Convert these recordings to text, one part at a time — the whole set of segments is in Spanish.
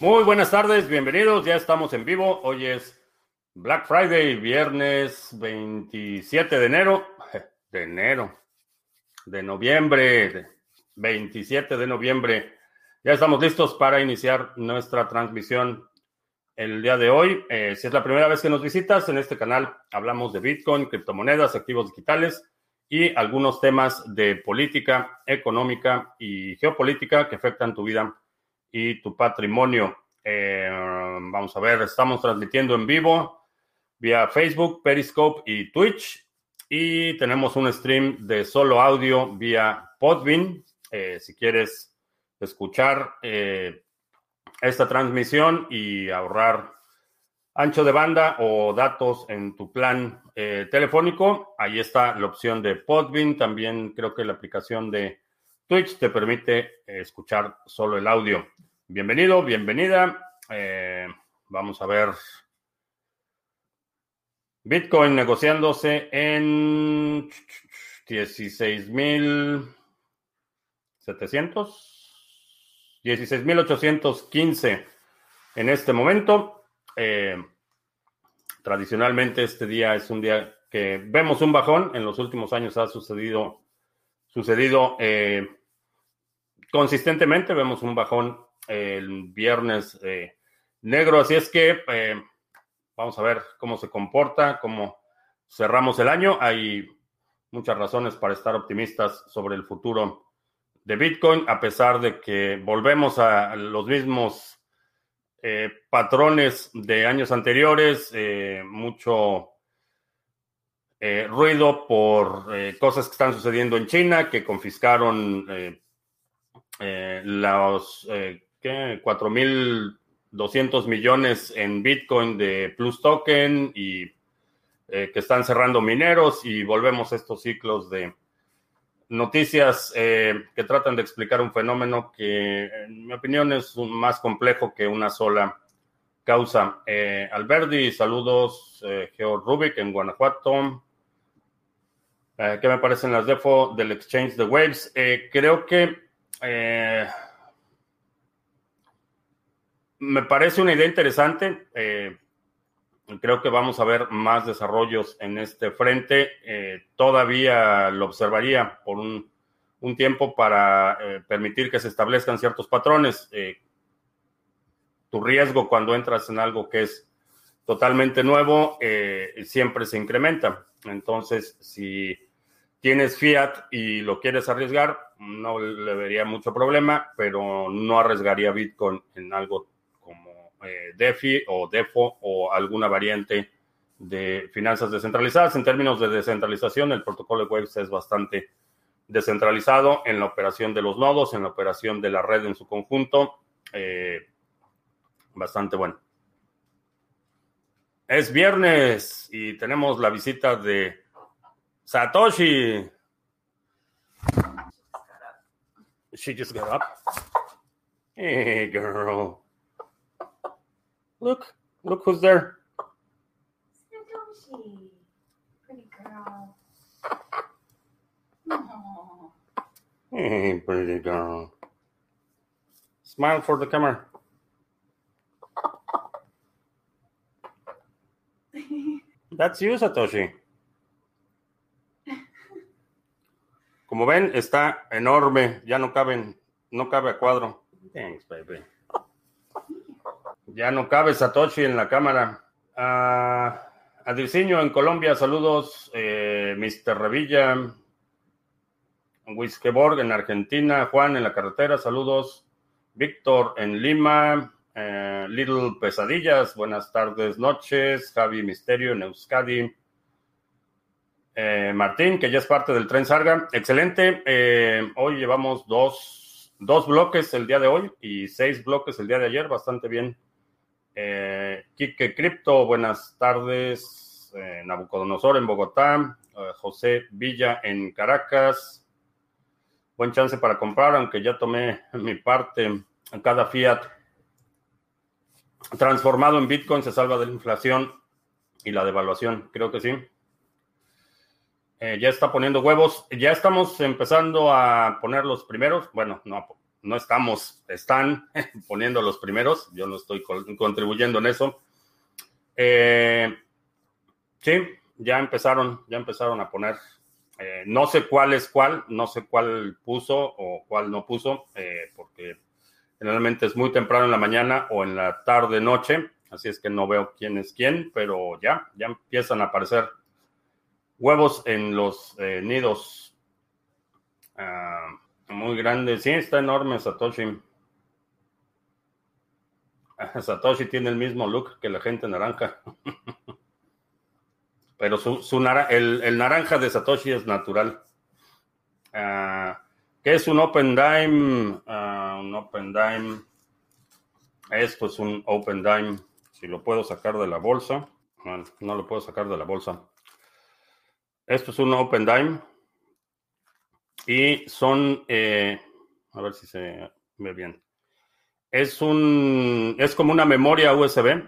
Muy buenas tardes, bienvenidos. Ya estamos en vivo. Hoy es Black Friday, viernes 27 de enero. De enero. De noviembre. 27 de noviembre. Ya estamos listos para iniciar nuestra transmisión el día de hoy. Eh, si es la primera vez que nos visitas, en este canal hablamos de Bitcoin, criptomonedas, activos digitales y algunos temas de política, económica y geopolítica que afectan tu vida y tu patrimonio. Eh, vamos a ver, estamos transmitiendo en vivo vía Facebook, Periscope y Twitch. Y tenemos un stream de solo audio vía Podbean. Eh, si quieres escuchar eh, esta transmisión y ahorrar ancho de banda o datos en tu plan telefónico, ahí está la opción de Podbean. También creo que la aplicación de Twitch te permite escuchar solo el audio. Bienvenido, bienvenida. Eh, vamos a ver. Bitcoin negociándose en 16.700. 16.815 en este momento. Eh, tradicionalmente este día es un día que vemos un bajón. En los últimos años ha sucedido, sucedido eh, consistentemente. Vemos un bajón el viernes eh, negro. Así es que eh, vamos a ver cómo se comporta, cómo cerramos el año. Hay muchas razones para estar optimistas sobre el futuro de Bitcoin, a pesar de que volvemos a los mismos eh, patrones de años anteriores, mucho ruido por cosas que están sucediendo en China, que confiscaron los ¿qué? 4.200 millones en Bitcoin de Plus Token y eh, que están cerrando mineros y volvemos a estos ciclos de noticias eh, que tratan de explicar un fenómeno que, en mi opinión, es más complejo que una sola causa. Eh, Alberdi, saludos, eh, Geo Rubik en Guanajuato. ¿Qué me parecen las defo del exchange de Waves? creo que me parece una idea interesante. Eh, creo que vamos a ver más desarrollos en este frente. Eh, todavía lo observaría por un, tiempo para eh, permitir que se establezcan ciertos patrones. tu riesgo cuando entras en algo que es totalmente nuevo siempre se incrementa. Entonces, si tienes fiat y lo quieres arriesgar, no le vería mucho problema, pero no arriesgaría Bitcoin en algo eh, DeFi o DEFO o alguna variante de finanzas descentralizadas. En términos de descentralización, el protocolo de Waves es bastante descentralizado en la operación de los nodos, en la operación de la red en su conjunto. Eh, bastante bueno. Es viernes y tenemos la visita de Satoshi. She just got up. Hey, girl. Look, look who's there. Satoshi. Pretty girl. Aww. Hey, pretty girl. Smile for the camera. That's you, Satoshi. Como ven, está enorme. Ya no caben, no cabe a cuadro. Thanks, baby. Ya no cabe Satoshi en la cámara. A Adirciño en Colombia, saludos. Eh, Mr. Revilla. Wiskeborg en Argentina. Juan en la carretera, saludos. Víctor en Lima. Eh, Little Pesadillas, buenas tardes, noches. Javi Misterio en Euskadi. Eh, Martín, que ya es parte del tren Sarga. Excelente. hoy llevamos dos, dos bloques el día de hoy y seis bloques el día de ayer. Bastante bien. Eh, Quique Cripto, buenas tardes. Eh, Nabucodonosor en Bogotá. Eh, José Villa en Caracas. Buen chance para comprar, aunque ya tomé mi parte. Cada fiat transformado en Bitcoin se salva de la inflación y la devaluación. Creo que sí. ya está poniendo huevos. Ya estamos empezando a poner los primeros. Bueno, no, no estamos, están poniendo los primeros. Yo no estoy contribuyendo en eso. Eh, sí, ya empezaron, ya empezaron a poner. Eh, no sé cuál es cuál, no sé cuál puso o cuál no puso, eh, porque generalmente es muy temprano en la mañana o en la tarde noche, así es que no veo quién es quién, pero ya, ya empiezan a aparecer huevos en los nidos. Ah, muy grandes, sí, está enorme Satoshi. Satoshi tiene el mismo look que la gente naranja. Pero su, el, naranja de Satoshi es natural. Ah, ¿Qué es un Open Dime? Ah, un Open Dime. Esto es un Open Dime. Si lo puedo sacar de la bolsa. no lo puedo sacar de la bolsa. Esto es un Open Dime. Y son. Eh, a ver si se ve bien. Es un. Es como una memoria USB.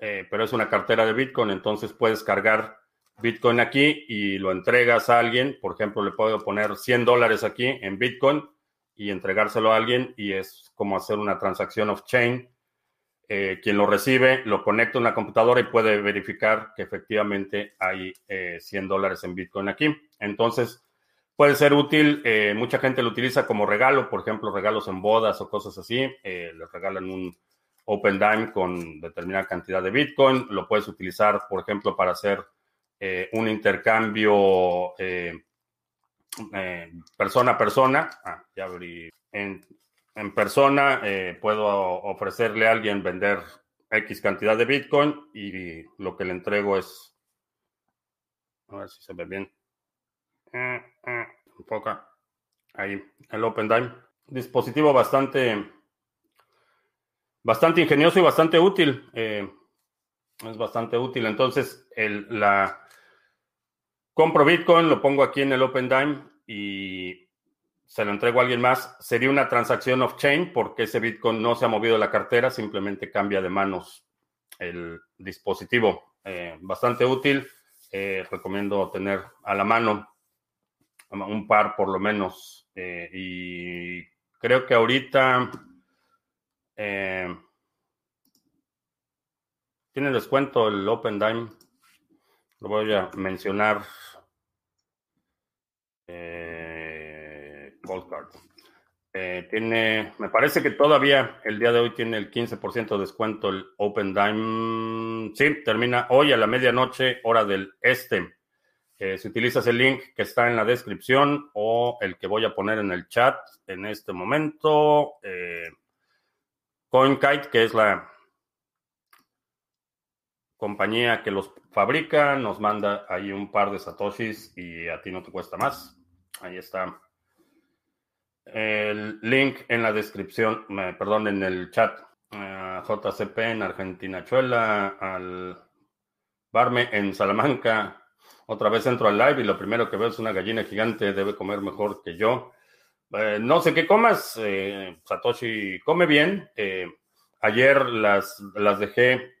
Eh, pero es una cartera de Bitcoin. Entonces puedes cargar Bitcoin aquí y lo entregas a alguien. Por ejemplo, le puedo poner 100 dólares aquí en Bitcoin y entregárselo a alguien y es como hacer una transacción off-chain. Eh, quien lo recibe lo conecta a una computadora y puede verificar que efectivamente hay 100 eh, dólares en Bitcoin aquí. Entonces, puede ser útil. Eh, mucha gente lo utiliza como regalo, por ejemplo, regalos en bodas o cosas así. les regalan un Open Dime con determinada cantidad de Bitcoin. Lo puedes utilizar, por ejemplo, para hacer eh, un intercambio eh, eh, persona a persona. Ah, ya abrí. En, en persona puedo ofrecerle a alguien vender X cantidad de Bitcoin y lo que le entrego es. A ver si se ve bien. Un poco. Ahí, el OpenDime. Dispositivo bastante. Bastante ingenioso y bastante útil. es bastante útil. Entonces, el, la, compro Bitcoin, lo pongo aquí en el OpenDime y se lo entrego a alguien más, sería una transacción off-chain porque ese Bitcoin no se ha movido de la cartera, simplemente cambia de manos el dispositivo. Eh, bastante útil. Eh, recomiendo tener a la mano un par por lo menos. Eh, y creo que ahorita tiene descuento el OpenDime. Lo voy a mencionar eh, eh, tiene, me parece que todavía el día de hoy tiene el 15% de descuento el Open Dime. Sí, termina hoy a la medianoche, hora del este. Eh, si utilizas el link que está en la descripción o el que voy a poner en el chat en este momento, eh, CoinKite, que es la compañía que los fabrica, nos manda ahí un par de satoshis y a ti no te cuesta más. Ahí está. El link en la descripción, perdón, en el chat. JCP en Argentina Chuela, al Barme en Salamanca. Otra vez entro al live y lo primero que veo es una gallina gigante, debe comer mejor que yo. Eh, no sé qué comas, eh, Satoshi come bien. Eh, ayer las, las dejé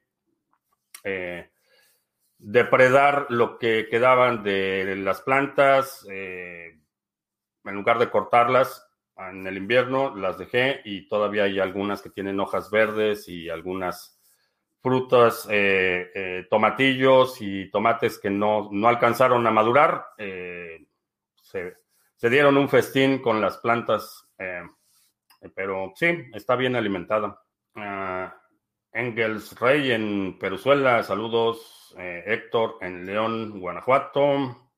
depredar lo que quedaban de las plantas en lugar de cortarlas en el invierno, las dejé y todavía hay algunas que tienen hojas verdes y algunas frutas, eh, eh, tomatillos y tomates que no, alcanzaron a madurar. Eh, se, dieron un festín con las plantas, pero sí, está bien alimentada. Ah, Engels Rey en Peruzuela, saludos. Héctor en León, Guanajuato.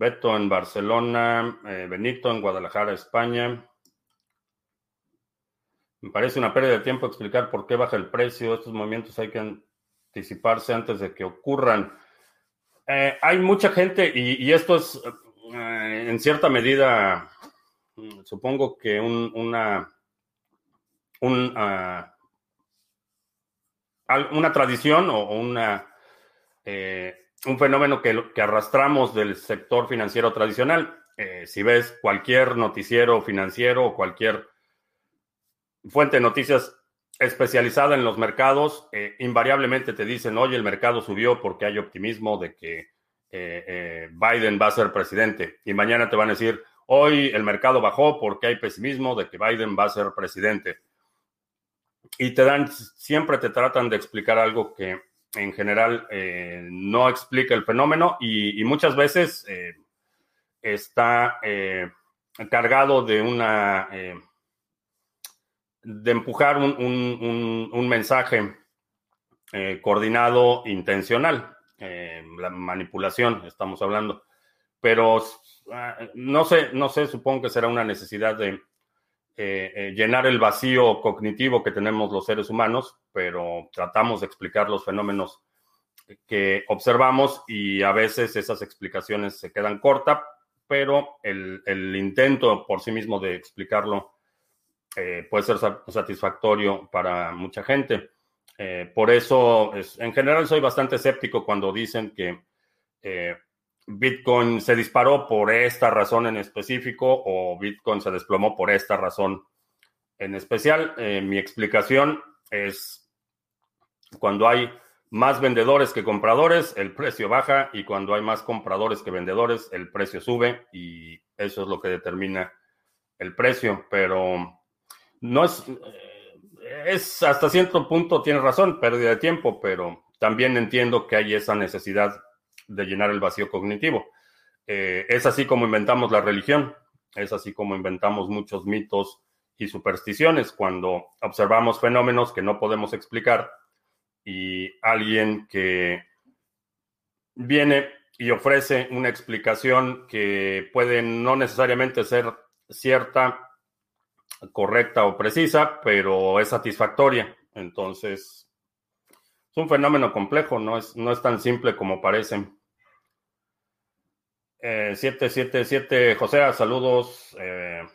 Beto en Barcelona, eh, Benito en Guadalajara, España. Me parece una pérdida de tiempo explicar por qué baja el precio. Estos movimientos hay que anticiparse antes de que ocurran. Eh, hay mucha gente, y, esto es eh, en cierta medida, mm, supongo que una, ah, una tradición o una un fenómeno que, arrastramos del sector financiero tradicional. Eh, si ves cualquier noticiero financiero o cualquier fuente de noticias especializada en los mercados, eh, invariablemente te dicen, oye, el mercado subió porque hay optimismo de que eh, Biden va a ser presidente. Y mañana te van a decir, Hoy el mercado bajó porque hay pesimismo de que Biden va a ser presidente. Y te dan, siempre te tratan de explicar algo que en general eh, no explica el fenómeno y, muchas veces eh, está eh, cargado de una de empujar un, mensaje coordinado intencional, la manipulación, estamos hablando. Pero ah, no sé, no sé, supongo que será una necesidad de llenar el vacío cognitivo que tenemos los seres humanos pero tratamos de explicar los fenómenos que observamos y a veces esas explicaciones se quedan cortas, pero el, intento por sí mismo de explicarlo eh, puede ser satisfactorio para mucha gente. Eh, por eso, en general, soy bastante escéptico cuando dicen que eh, Bitcoin se disparó por esta razón en específico o Bitcoin se desplomó por esta razón en especial. mi explicación es cuando hay más vendedores que compradores, el precio baja y cuando hay más compradores que vendedores, el precio sube y eso es lo que determina el precio, pero no es, eh, es hasta cierto punto, tiene razón, pérdida de tiempo, pero también entiendo que hay esa necesidad de llenar el vacío cognitivo. Eh, es así como inventamos la religión, es así como inventamos muchos mitos y supersticiones cuando observamos fenómenos que no podemos explicar y alguien que viene y ofrece una explicación que puede no necesariamente ser cierta, correcta o precisa, pero es satisfactoria. Entonces, es un fenómeno complejo, no es, no es tan simple como parece. 777 eh, José, saludos. Eh,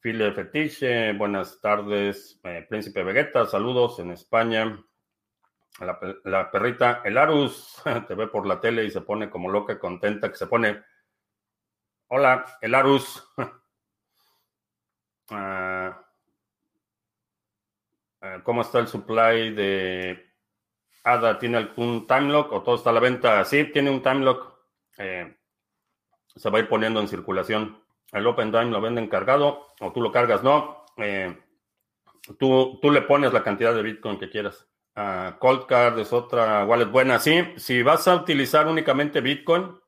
Fetiche, buenas tardes. Eh, Príncipe Vegeta, saludos en España. La, perrita, el Arus, te ve por la tele y se pone como loca, contenta, que se pone, hola, el Ah, ah, ¿Cómo está el supply de ADA? ¿Tiene algún time lock o todo está a la venta? Sí, tiene un time lock. Eh, se va a ir poniendo en circulación. El Open Time lo venden cargado o tú lo cargas, no. Eh, tú, tú le pones la cantidad de Bitcoin que quieras. Uh, Cold Card es otra wallet buena. Sí, si vas a utilizar únicamente Bitcoin,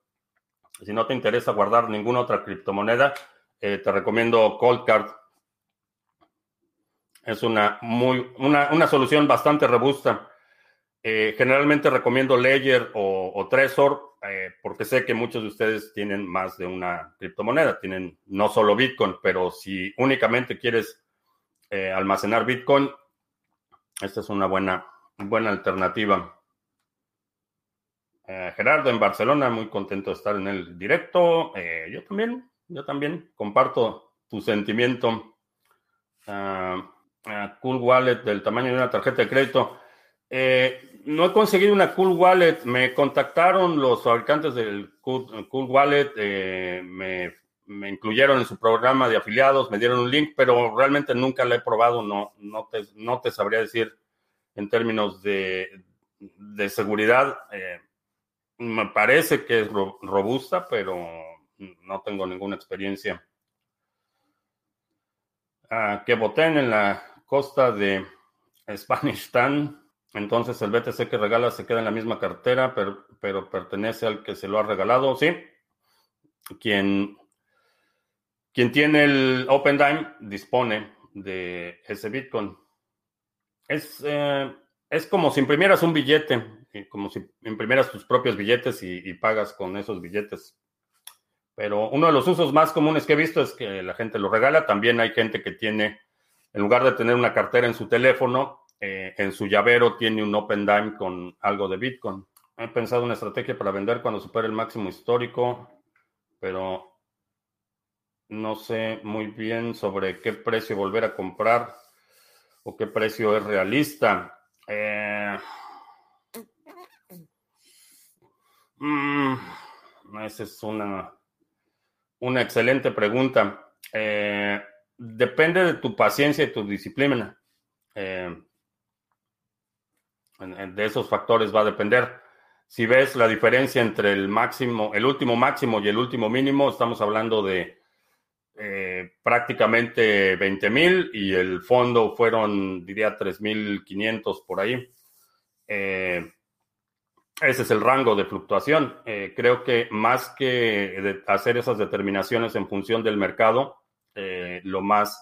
si no te interesa guardar ninguna otra criptomoneda, eh, te recomiendo Cold Card. Es una, muy, una, solución bastante robusta. Eh, generalmente recomiendo Ledger o, o Trezor eh, porque sé que muchos de ustedes tienen más de una criptomoneda, tienen no solo Bitcoin, pero si únicamente quieres almacenar Bitcoin, esta es una buena buena alternativa. Eh, Gerardo en Barcelona, muy contento de estar en el directo. Eh, yo también, yo también comparto tu sentimiento. Ah, cool Wallet del tamaño de una tarjeta de crédito. Eh, no he conseguido una Cool Wallet. Me contactaron los fabricantes del Cool, Wallet, me, me, incluyeron en su programa de afiliados, me dieron un link, pero realmente nunca la he probado. No, no, te, no te sabría decir en términos de, seguridad. Eh, me parece que es robusta, pero no tengo ninguna experiencia. Ah, que voten en la costa de Spanish Town. Entonces el BTC que regala se queda en la misma cartera, pero, pero pertenece al que se lo ha regalado. Sí. Quien, quien tiene el Open Dime dispone de ese Bitcoin. Es, eh, es como si imprimieras un billete, como si imprimieras tus propios billetes y, pagas con esos billetes. Pero uno de los usos más comunes que he visto es que la gente lo regala. También hay gente que tiene, en lugar de tener una cartera en su teléfono, eh, en su llavero tiene un Open Dime con algo de Bitcoin. He pensado una estrategia para vender cuando supere el máximo histórico, pero no sé muy bien sobre qué precio volver a comprar o qué precio es realista. Eh, mm, esa es una, una excelente pregunta. Eh, depende de tu paciencia y tu disciplina. Eh, de esos factores va a depender. Si ves la diferencia entre el máximo, el último máximo y el último mínimo, estamos hablando de eh, prácticamente 20 mil y el fondo fueron, diría, 3.500 por ahí. Eh, ese es el rango de fluctuación. Creo que más que hacer esas determinaciones en función del mercado, lo más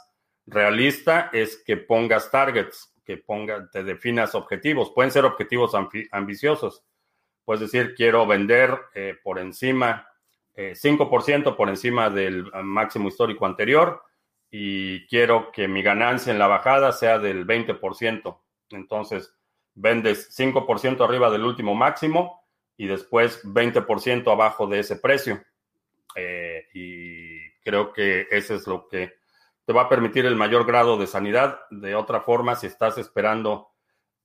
realista es que pongas targets, que ponga, te definas objetivos. Pueden ser objetivos ambiciosos. Puedes decir, quiero vender por encima 5% eh, por encima del máximo histórico anterior y quiero que mi ganancia en la bajada sea del 20%. Entonces, vendes 5% arriba del último máximo y después 20% abajo de ese precio. Eh, y creo que eso es lo que te va a permitir el mayor grado de sanidad. De otra forma, si estás esperando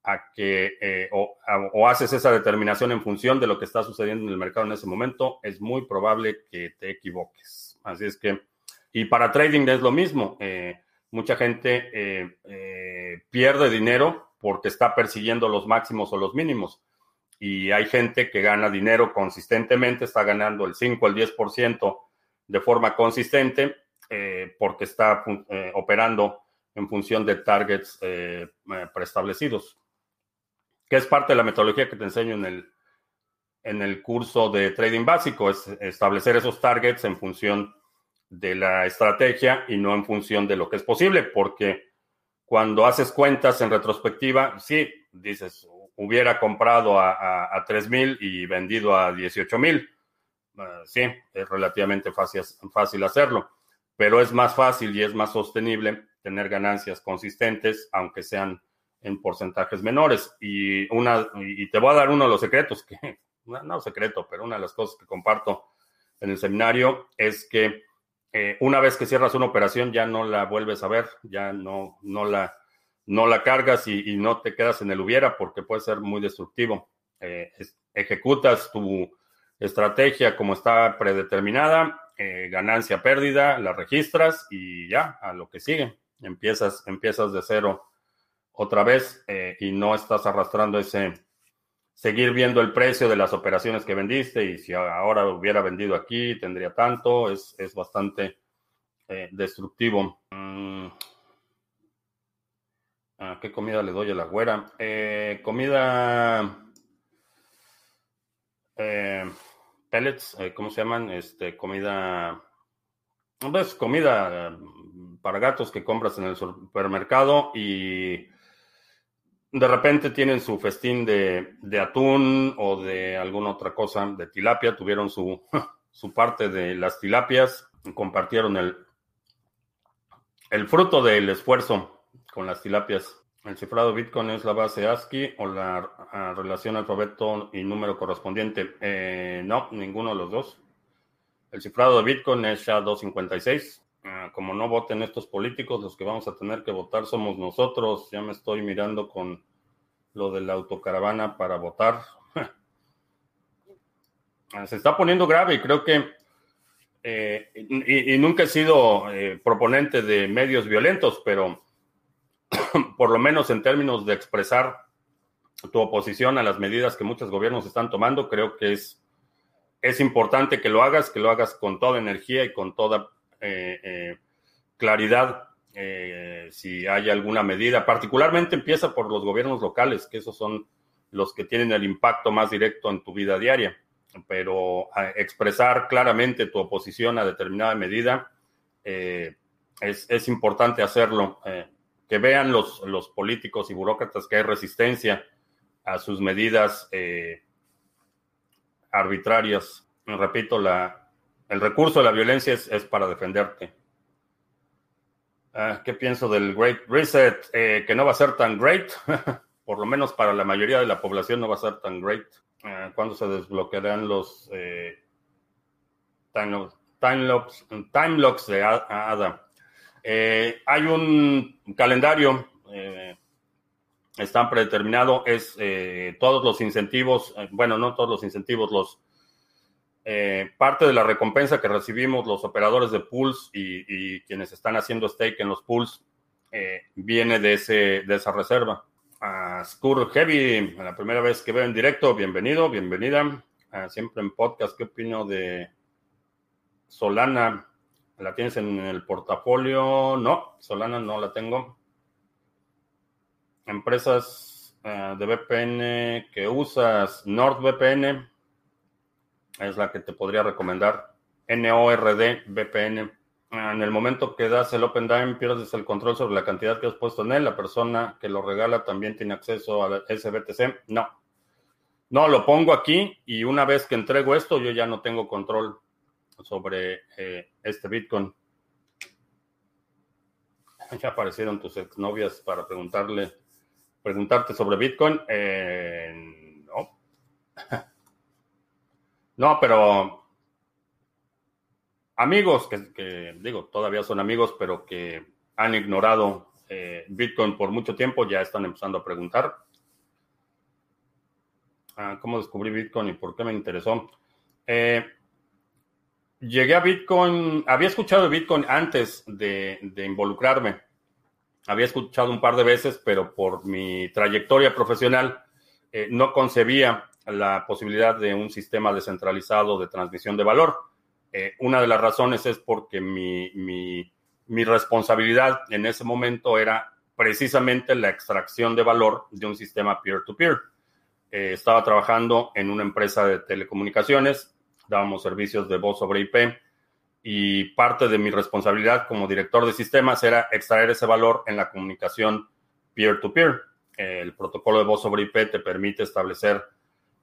a que eh, o, haces esa determinación en función de lo que está sucediendo en el mercado en ese momento, es muy probable que te equivoques. Así es que, y para trading es lo mismo. Eh, mucha gente eh, pierde dinero porque está persiguiendo los máximos o los mínimos. Y hay gente que gana dinero consistentemente, está ganando el 5 al 10% de forma consistente porque está operando en función de targets preestablecidos. Que es parte de la metodología que te enseño en el, en el curso de trading básico, es establecer esos targets en función de la estrategia y no en función de lo que es posible, porque cuando haces cuentas en retrospectiva, sí, dices, hubiera comprado a, a, 3 mil y vendido a 18 Ah, sí, es relativamente fácil, fácil hacerlo, pero es más fácil y es más sostenible tener ganancias consistentes, aunque sean en porcentajes menores. Y, una, y te voy a dar uno de los secretos, que no, secreto, pero una de las cosas que comparto en el seminario es que eh, una vez que cierras una operación ya no la vuelves a ver, ya no, no, la, no la cargas y, no te quedas en el hubiera porque puede ser muy destructivo. Eh, ejecutas tu estrategia como está predeterminada, eh, ganancia, pérdida, la registras y ya, a lo que sigue. Empiezas, empiezas de cero otra vez eh, y no estás arrastrando ese, seguir viendo el precio de las operaciones que vendiste y si ahora hubiera vendido aquí tendría tanto, es, es bastante eh, destructivo. Mm. Ah, ¿Qué comida le doy a la güera? Eh, pellets, ¿cómo se llaman? Este, comida... Pues comida para gatos que compras en el supermercado y de repente tienen su festín de, atún o de alguna otra cosa, de tilapia, tuvieron su, su parte de las tilapias, compartieron el, el fruto del esfuerzo con las tilapias. El cifrado Bitcoin es la base ASCII o la relación alfabeto y número correspondiente. Eh, no, ninguno de los dos. El cifrado de Bitcoin es SHA-256. Ah, como no voten estos políticos, los que vamos a tener que votar somos nosotros. Ya me estoy mirando con lo de la autocaravana para votar. Se está poniendo grave y creo que, eh, y, nunca he sido eh, proponente de medios violentos, pero por lo menos en términos de expresar tu oposición a las medidas que muchos gobiernos están tomando, creo que es, es importante que lo hagas, que lo hagas con toda energía y con toda eh, eh, claridad eh, si hay alguna medida. Particularmente empieza por los gobiernos locales, que esos son los que tienen el impacto más directo en tu vida diaria. Pero expresar claramente tu oposición a determinada medida es, es, importante hacerlo. Que vean los, los políticos y burócratas que hay resistencia a sus medidas arbitrarias. Repito, la, el recurso de la violencia es, para defenderte. Ah, ¿Qué pienso del Great Reset? Eh, que no va a ser tan great. Por lo menos para la mayoría de la población no va a ser tan great. Ah, ¿Cuándo se desbloquearán los eh, time, locks, de ADA? Eh, hay un calendario, está predeterminado, es todos los incentivos, bueno, no todos los incentivos, los eh, parte de la recompensa que recibimos los operadores de pools y, quienes están haciendo stake en los pools eh, viene de, ese, de esa reserva. A Skur Heavy, la primera vez que veo en directo, bienvenido, bienvenida. siempre en podcast, ¿qué opino de Solana? ¿La tienes en el portafolio? No, Solana no la tengo. Empresas eh, de VPN que usas, NordVPN es la que te podría recomendar. NORD VPN. En el momento que das el Open Dime, pierdes el control sobre la cantidad que has puesto en él. La persona que lo regala también tiene acceso a SBTC. No. No, lo pongo aquí y una vez que entrego esto, yo ya no tengo control sobre eh, este Bitcoin. Ya aparecieron tus exnovias para preguntarle, preguntarte sobre Bitcoin. Eh, no. no, pero amigos que, digo, todavía son amigos, pero que han ignorado eh, Bitcoin por mucho tiempo, ya están empezando a preguntar. Ah, ¿Cómo descubrí Bitcoin y por qué me interesó? Llegué a Bitcoin, había escuchado de Bitcoin antes de, involucrarme. Había escuchado un par de veces, pero por mi trayectoria profesional eh, no concebía la posibilidad de un sistema descentralizado de transmisión de valor. Eh, una de las razones es porque mi, mi, responsabilidad en ese momento era precisamente la extracción de valor de un sistema peer-to-peer. Eh, estaba trabajando en una empresa de telecomunicaciones, dábamos servicios de voz sobre IP y parte de mi responsabilidad como director de sistemas era extraer ese valor en la comunicación peer-to-peer. el protocolo de voz sobre IP te permite establecer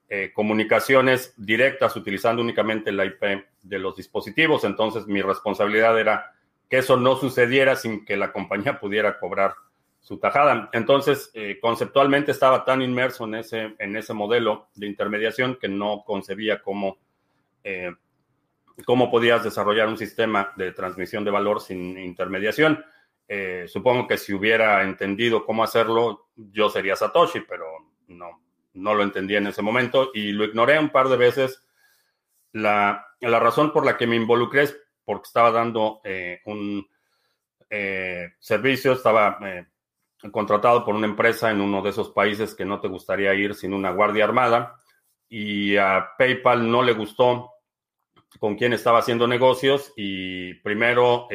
eh, comunicaciones directas utilizando únicamente la IP de los dispositivos. Entonces mi responsabilidad era que eso no sucediera sin que la compañía pudiera cobrar su tajada. Entonces, eh, conceptualmente estaba tan inmerso en ese, en ese modelo de intermediación que no concebía cómo, eh, cómo podías desarrollar un sistema de transmisión de valor sin intermediación. supongo que si hubiera entendido cómo hacerlo, yo sería Satoshi, pero no, no lo entendía en ese momento y lo ignoré un par de veces. La, razón por la que me involucré es porque estaba dando eh, un eh, servicio, estaba eh, contratado por una empresa en uno de esos países que no te gustaría ir sin una guardia armada y a PayPal no le gustó con quién estaba haciendo negocios y primero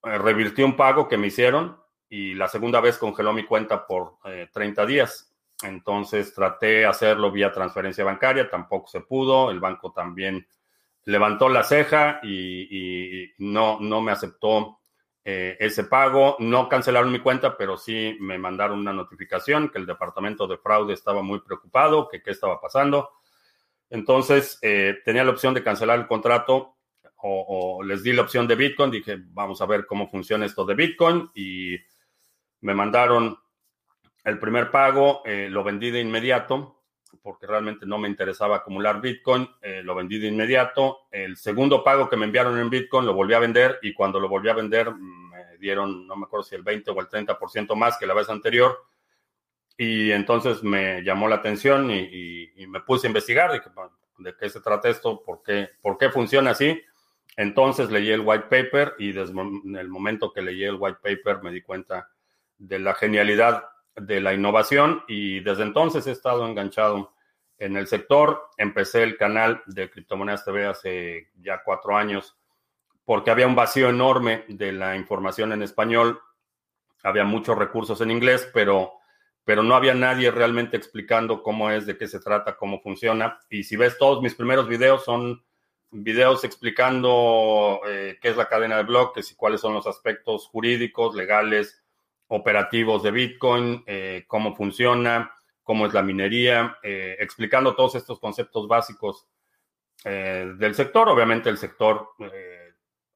revirtió un pago que me hicieron y la segunda vez congeló mi cuenta por 30 días. Entonces traté de hacerlo vía transferencia bancaria, tampoco se pudo. El banco también levantó la ceja y, no, no me aceptó eh, ese pago. No cancelaron mi cuenta, pero sí me mandaron una notificación que el departamento de fraude estaba muy preocupado, que qué estaba pasando. Entonces eh, tenía la opción de cancelar el contrato o, les di la opción de Bitcoin. Dije, vamos a ver cómo funciona esto de Bitcoin y me mandaron el primer pago eh, lo vendí de inmediato porque realmente no me interesaba acumular Bitcoin, eh, lo vendí de inmediato. El segundo pago que me enviaron en Bitcoin lo volví a vender y cuando lo volví a vender me dieron, no me acuerdo si el 20 o el 30% más que la vez anterior. Y entonces me llamó la atención y, me puse a investigar de, de, qué se trata esto, por qué, por qué funciona así. Entonces leí el white paper y desde el momento que leí el white paper me di cuenta de la genialidad de la innovación y desde entonces he estado enganchado en el sector. Empecé el canal de Criptomonedas TV hace ya cuatro años porque había un vacío enorme de la información en español. Había muchos recursos en inglés, pero, pero no había nadie realmente explicando cómo es, de qué se trata, cómo funciona. Y si ves todos mis primeros videos, son videos explicando eh, qué es la cadena de bloques y cuáles son los aspectos jurídicos, legales, operativos de Bitcoin, eh, cómo funciona, cómo es la minería, eh, explicando todos estos conceptos básicos eh, del sector. Obviamente el sector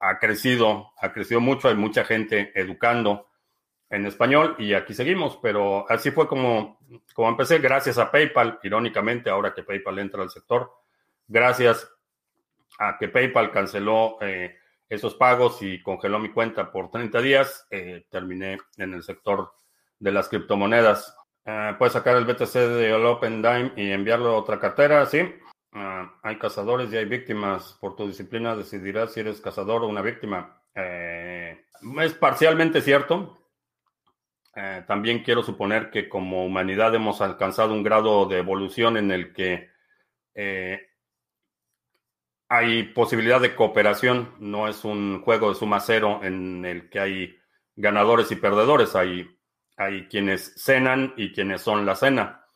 ha crecido, ha crecido mucho, hay mucha gente educando en español y aquí seguimos, pero así fue como, como empecé, gracias a PayPal, irónicamente, ahora que PayPal entra al sector, gracias a que PayPal canceló esos pagos y congeló mi cuenta por 30 días, eh, terminé en el sector de las criptomonedas. Eh, puedes sacar el BTC de Open Dime y enviarlo a otra cartera, sí. Eh, hay cazadores y hay víctimas. Por tu disciplina decidirás si eres cazador o una víctima. es parcialmente cierto. también quiero suponer que como humanidad hemos alcanzado un grado de evolución en el que hay posibilidad de cooperación, no es un juego de suma cero en el que hay ganadores y perdedores, hay, hay quienes cenan y quienes son la cena.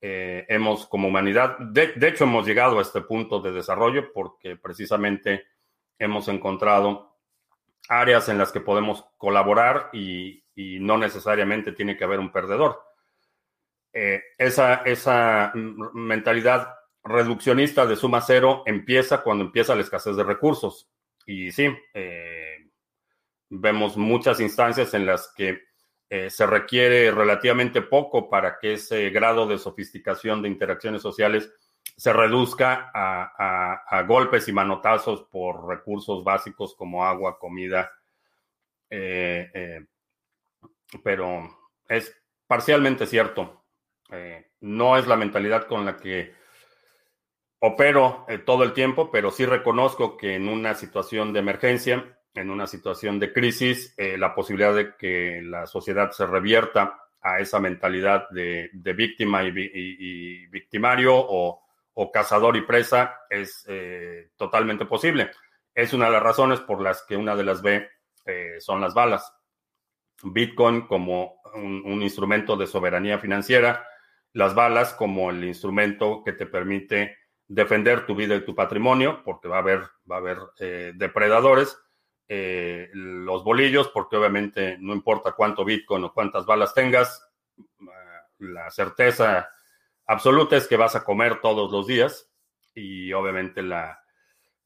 Eh, hemos como humanidad, de, de, hecho hemos llegado a este punto de desarrollo porque precisamente hemos encontrado áreas en las que podemos colaborar y, y no necesariamente tiene que haber un perdedor. Eh, esa, esa mentalidad reduccionista de suma cero empieza cuando empieza la escasez de recursos. Y sí, eh, vemos muchas instancias en las que eh, se requiere relativamente poco para que ese grado de sofisticación de interacciones sociales se reduzca a, golpes y manotazos por recursos básicos como agua, comida. Eh, pero es parcialmente cierto. No es la mentalidad con la que opero eh, todo el tiempo, pero sí reconozco que en una situación de emergencia, en una situación de crisis, eh, la posibilidad de que la sociedad se revierta a esa mentalidad de, de víctima y, y, y victimario o, o, cazador y presa es eh, totalmente posible. Es una de las razones por las que una de las B eh, son las balas. Bitcoin como un, un instrumento de soberanía financiera, las balas como el instrumento que te permite defender tu vida y tu patrimonio, porque va a haber, va a haber eh, depredadores, eh, los bolillos, porque obviamente no importa cuánto Bitcoin o cuántas balas tengas, la certeza absoluta es que vas a comer todos los días y obviamente la,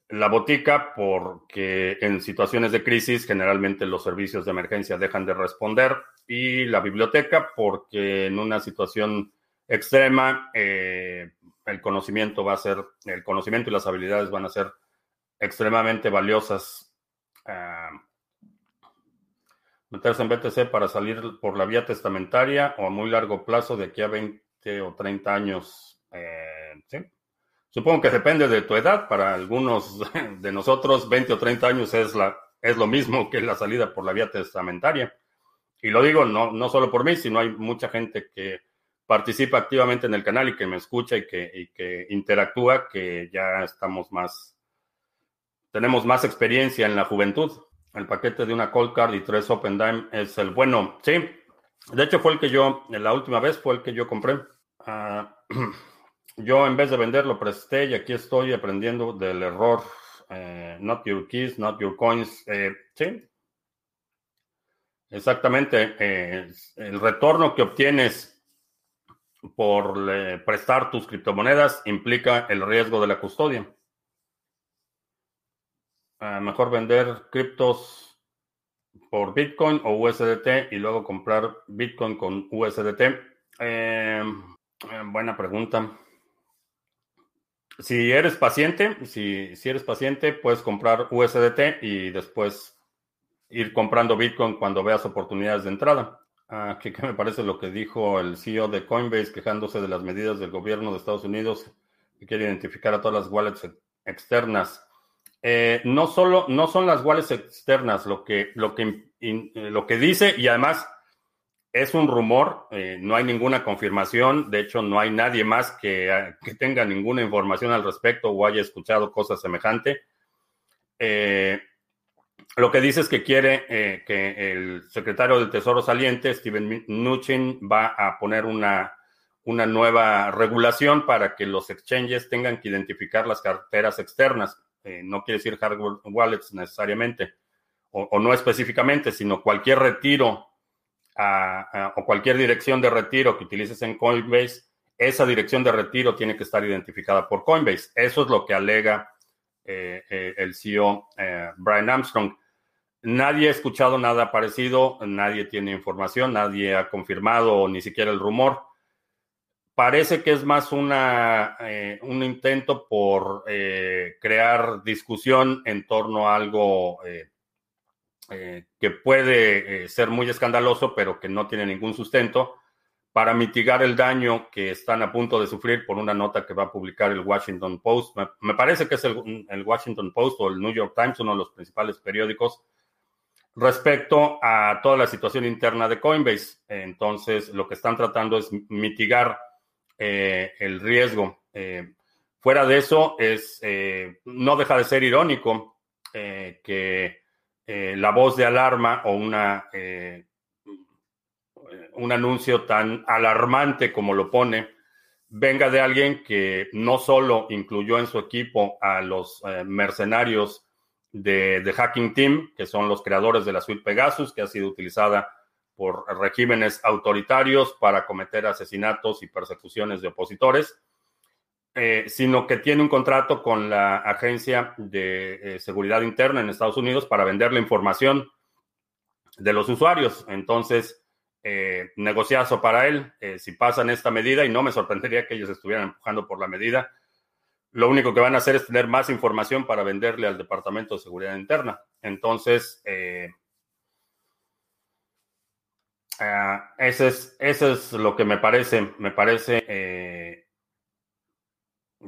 la botica, porque en situaciones de crisis generalmente los servicios de emergencia dejan de responder y la biblioteca, porque en una situación extrema, eh, el conocimiento va a ser, el conocimiento y las habilidades van a ser extremadamente valiosas. Uh, meterse en BTC para salir por la vía testamentaria o a muy largo plazo de aquí a 20 o 30 años. Eh. Supongo que depende de tu edad. Para algunos de nosotros, 20 o 30 años es, la, es lo mismo que la salida por la vía testamentaria. Y lo digo no, no solo por mí, sino hay mucha gente que participa activamente en el canal y que me escucha y que, interactúa, que ya estamos más, tenemos más experiencia en la juventud. El paquete de una Cold Card y tres Open Dime es el bueno. Sí, de hecho fue el que yo, la última vez fue el que yo compré. Uh, yo en vez de vender lo presté y aquí estoy aprendiendo del error. Eh, not your keys, not your coins. Eh, sí. Exactamente. Eh, el retorno que obtienes por eh, prestar tus criptomonedas implica el riesgo de la custodia. Uh, mejor vender criptos por Bitcoin o USDT y luego comprar Bitcoin con USDT. Eh, eh, buena pregunta. Si eres paciente, si, si eres paciente, puedes comprar USDT y después ir comprando Bitcoin cuando veas oportunidades de entrada. Ah, ¿qué, ¿Qué me parece lo que dijo el CEO de Coinbase quejándose de las medidas del gobierno de Estados Unidos que quiere identificar a todas las wallets externas? Eh, no solo no son las wallets externas lo que, lo que, in, lo que dice y además es un rumor, eh, no hay ninguna confirmación, de hecho no hay nadie más que, que, tenga ninguna información al respecto o haya escuchado cosas semejantes. Eh, lo que dice es que quiere eh, que el secretario del Tesoro saliente, Steven Mnuchin, va a poner una, una nueva regulación para que los exchanges tengan que identificar las carteras externas. Eh, no quiere decir hardware wallets necesariamente, o, no específicamente, sino cualquier retiro o cualquier dirección de retiro que utilices en Coinbase, esa dirección de retiro tiene que estar identificada por Coinbase. Eso es lo que alega el CEO eh, Brian Armstrong. Nadie ha escuchado nada parecido, nadie tiene información, nadie ha confirmado ni siquiera el rumor. Parece que es más una, eh, un intento por eh, crear discusión en torno a algo eh, que puede ser muy escandaloso, pero que no tiene ningún sustento para mitigar el daño que están a punto de sufrir por una nota que va a publicar el Washington Post. Me, parece que es el, Washington Post o el New York Times, uno de los principales periódicos, respecto a toda la situación interna de Coinbase. Entonces, lo que están tratando es mitigar eh, el riesgo. Eh, fuera de eso, es, eh, no deja de ser irónico que la voz de alarma o una, un anuncio tan alarmante como lo pone venga de alguien que no solo incluyó en su equipo a los mercenarios de, de, Hacking Team, que son los creadores de la suite Pegasus, que ha sido utilizada por regímenes autoritarios para cometer asesinatos y persecuciones de opositores, eh, sino que tiene un contrato con la Agencia de eh, Seguridad Interna en Estados Unidos para vender la información de los usuarios. Entonces, eh, negociazo para él. si pasan esta medida, y no me sorprendería que ellos estuvieran empujando por la medida, lo único que van a hacer es tener más información para venderle al Departamento de Seguridad Interna. Entonces, ah, ese, es, ese es lo que me parece. Me parece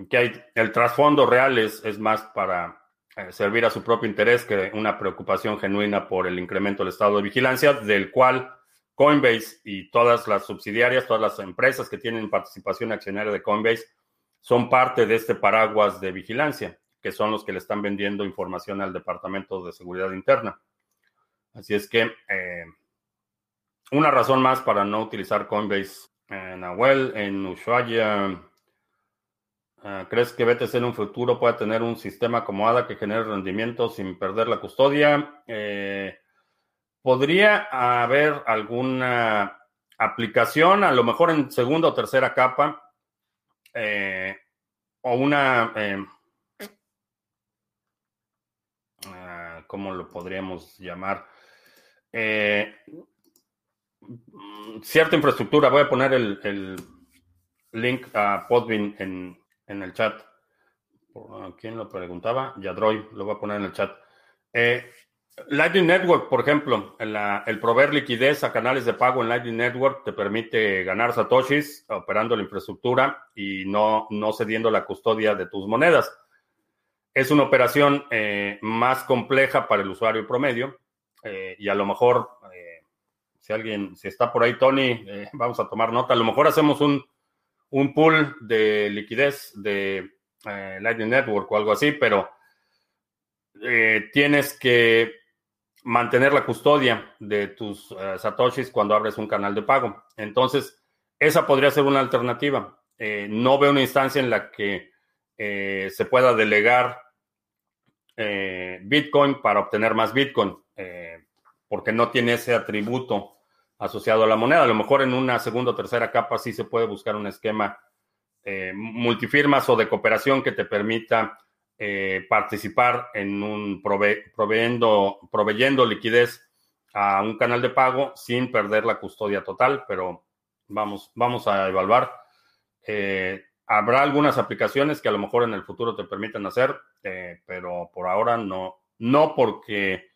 que hay, el trasfondo real es, es más para eh, servir a su propio interés que una preocupación genuina por el incremento del estado de vigilancia, del cual Coinbase y todas las subsidiarias, todas las empresas que tienen participación accionaria de Coinbase son parte de este paraguas de vigilancia, que son los que le están vendiendo información al Departamento de Seguridad Interna. Así es que eh, una razón más para no utilizar Coinbase en Nahuel, en Ushuaia, Ah, ¿Crees que BTC en un futuro pueda tener un sistema como ADA que genere rendimiento sin perder la custodia? Eh, podría haber alguna aplicación, a lo mejor en segunda o tercera capa, eh, o una, eh, ah, ¿cómo lo podríamos llamar? cierta infraestructura. Voy a poner el, link a Podbean en, en el chat. ¿Quién lo preguntaba? Yadroy, lo voy a poner en el chat. Eh, Lightning Network, por ejemplo, el proveer liquidez a canales de pago en Lightning Network te permite ganar satoshis operando la infraestructura y no, no cediendo la custodia de tus monedas. Es una operación eh, más compleja para el usuario promedio eh, y a lo mejor, si alguien, si está por ahí Tony, vamos a tomar nota, a lo mejor hacemos un, un pool de liquidez de eh, Lightning Network o algo así, pero eh, tienes que mantener la custodia de tus eh, satoshis cuando abres un canal de pago. Entonces, esa podría ser una alternativa. no veo una instancia en la que se pueda delegar Bitcoin para obtener más Bitcoin, porque no tiene ese atributo asociado a la moneda. A lo mejor en una segunda o tercera capa sí se puede buscar un esquema eh, multifirmas o de cooperación que te permita eh, participar en un proveyendo, proveyendo liquidez a un canal de pago sin perder la custodia total, pero vamos, vamos a evaluar. Eh, habrá algunas aplicaciones que a lo mejor en el futuro te permitan hacer, pero por ahora no, no porque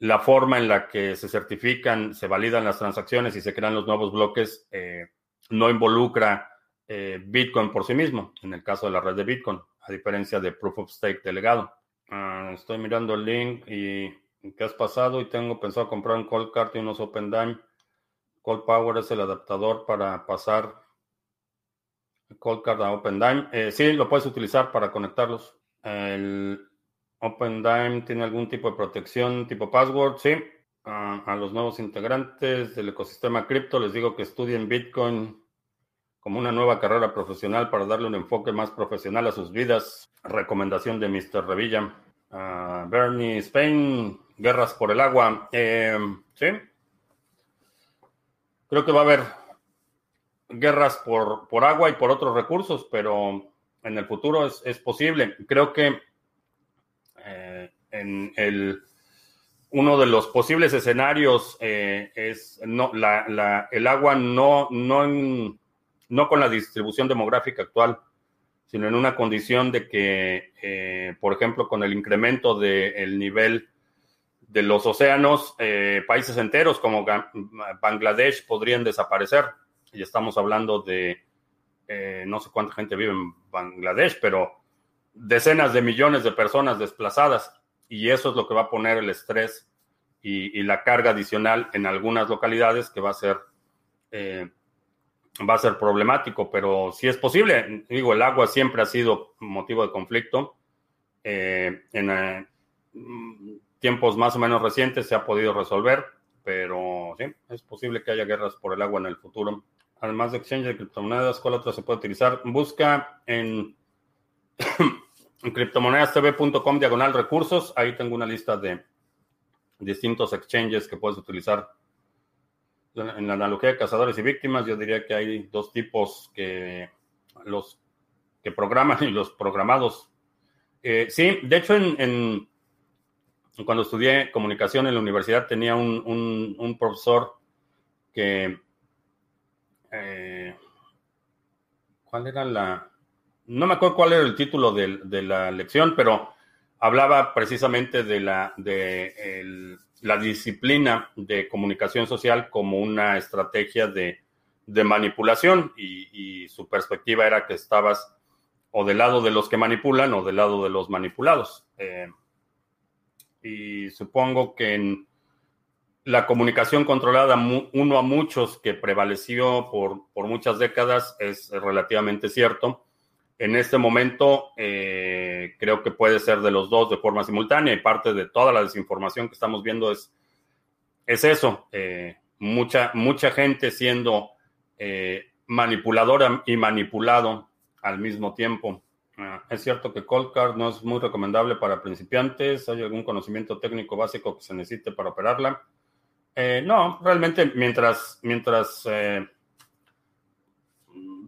la forma en la que se certifican, se validan las transacciones y se crean los nuevos bloques eh, no involucra eh, Bitcoin por sí mismo, en el caso de la red de Bitcoin, a diferencia de Proof of Stake delegado. Ah, estoy mirando el link y qué has pasado y tengo pensado comprar un Cold Card y unos OpenDime. Cold Power es el adaptador para pasar Cold Card a OpenDime. Eh, sí, lo puedes utilizar para conectarlos. El, OpenDime tiene algún tipo de protección tipo password, sí. a los nuevos integrantes del ecosistema cripto les digo que estudien Bitcoin como una nueva carrera profesional para darle un enfoque más profesional a sus vidas. Recomendación de Mr. Revilla. Bernie Spain, guerras por el agua. Em, sí. Creo que va a haber guerras por, por agua y por otros recursos, pero en el futuro es, es posible. Creo que en el, uno de los posibles escenarios eh, es no, la, el agua no, no, no con la distribución demográfica actual, sino en una condición de que, eh, por ejemplo, con el incremento del nivel de los océanos, eh, países enteros como Bangladesh podrían desaparecer. Y estamos hablando de, no sé cuánta gente vive en Bangladesh, pero decenas de millones de personas desplazadas y eso es lo que va a poner el estrés y, la carga adicional en algunas localidades que va a ser eh, va a ser problemático, pero si es posible. Digo, el agua siempre ha sido motivo de conflicto. Eh, en eh, tiempos más o menos recientes se ha podido resolver, pero sí, es posible que haya guerras por el agua en el futuro. Además de exchange de criptomonedas, ¿cuál otra se puede utilizar? Busca en criptomonedastv.com diagonal recursos. Ahí tengo una lista de distintos exchanges que puedes utilizar. En la analogía de cazadores y víctimas, yo diría que hay dos tipos que los que programan y los programados. Eh, sí, de hecho, en, cuando estudié comunicación en la universidad tenía un, profesor que... Eh, ¿Cuál era la...? No me acuerdo cuál era el título de la lección, pero hablaba precisamente de la, de la disciplina de comunicación social como una estrategia de, manipulación y, su perspectiva era que estabas o del lado de los que manipulan o del lado de los manipulados. Eh, y supongo que en la comunicación controlada uno a muchos que prevaleció por, por muchas décadas es relativamente cierto en este momento eh, creo que puede ser de los dos de forma simultánea y parte de toda la desinformación que estamos viendo es, es eso, eh, mucha, mucha gente siendo eh, manipuladora y manipulado al mismo tiempo. Ah, es cierto que Cold Card no es muy recomendable para principiantes. ¿Hay algún conocimiento técnico básico que se necesite para operarla? no, realmente mientras, mientras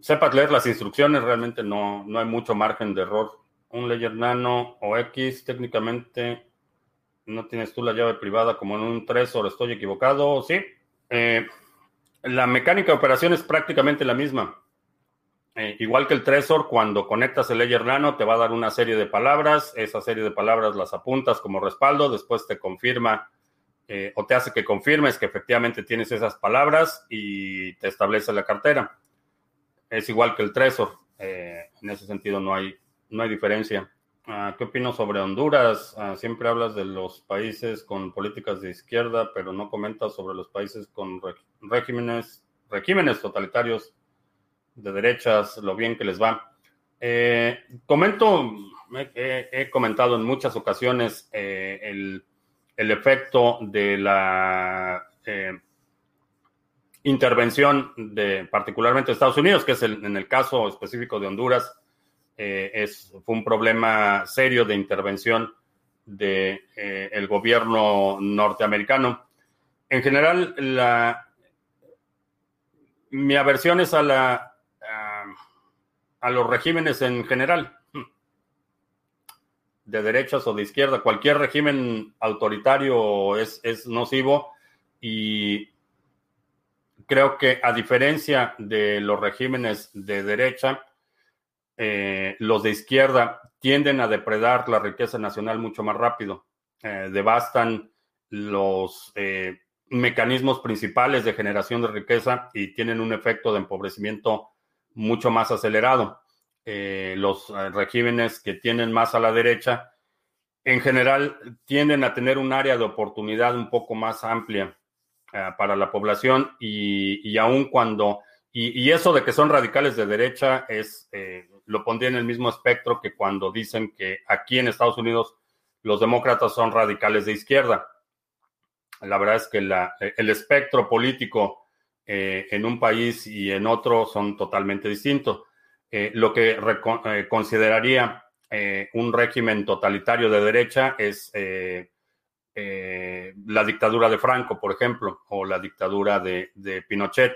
sepas leer las instrucciones, realmente no, no hay mucho margen de error. Un layer nano o X, técnicamente no tienes tú la llave privada como en un Trezor, estoy equivocado, sí. Eh, la mecánica de operación es prácticamente la misma. Eh, igual que el Trezor, cuando conectas el layer nano, te va a dar una serie de palabras. Esa serie de palabras las apuntas como respaldo, después te confirma eh, o te hace que confirmes que efectivamente tienes esas palabras y te establece la cartera es igual que el Trezor. Eh, en ese sentido no hay, no hay diferencia. Ah, ¿Qué opino sobre Honduras? Ah, siempre hablas de los países con políticas de izquierda, pero no comentas sobre los países con regímenes, regímenes totalitarios de derechas, lo bien que les va. Eh, comento, he, comentado en muchas ocasiones eh, el, el, efecto de la intervención de particularmente Estados Unidos, que es en el caso específico de Honduras, eh, es, fue un problema serio de intervención del de, eh, gobierno norteamericano. En general, la, mi aversión es a, la, a, los regímenes en general, de derechas o de izquierda. Cualquier régimen autoritario es, es nocivo y creo que a diferencia de los regímenes de derecha, eh, los de izquierda tienden a depredar la riqueza nacional mucho más rápido. Eh, devastan los eh, mecanismos principales de generación de riqueza y tienen un efecto de empobrecimiento mucho más acelerado. los regímenes que tienen más a la derecha, en general, tienden a tener un área de oportunidad un poco más amplia eh, para la población y, y aun cuando, y, eso de que son radicales de derecha es, eh, lo pondría en el mismo espectro que cuando dicen que aquí en Estados Unidos los demócratas son radicales de izquierda. La verdad es que la, el espectro político eh, en un país y en otro son totalmente distintos. lo que consideraría un régimen totalitario de derecha es eh, la dictadura de Franco, por ejemplo, o la dictadura de, Pinochet.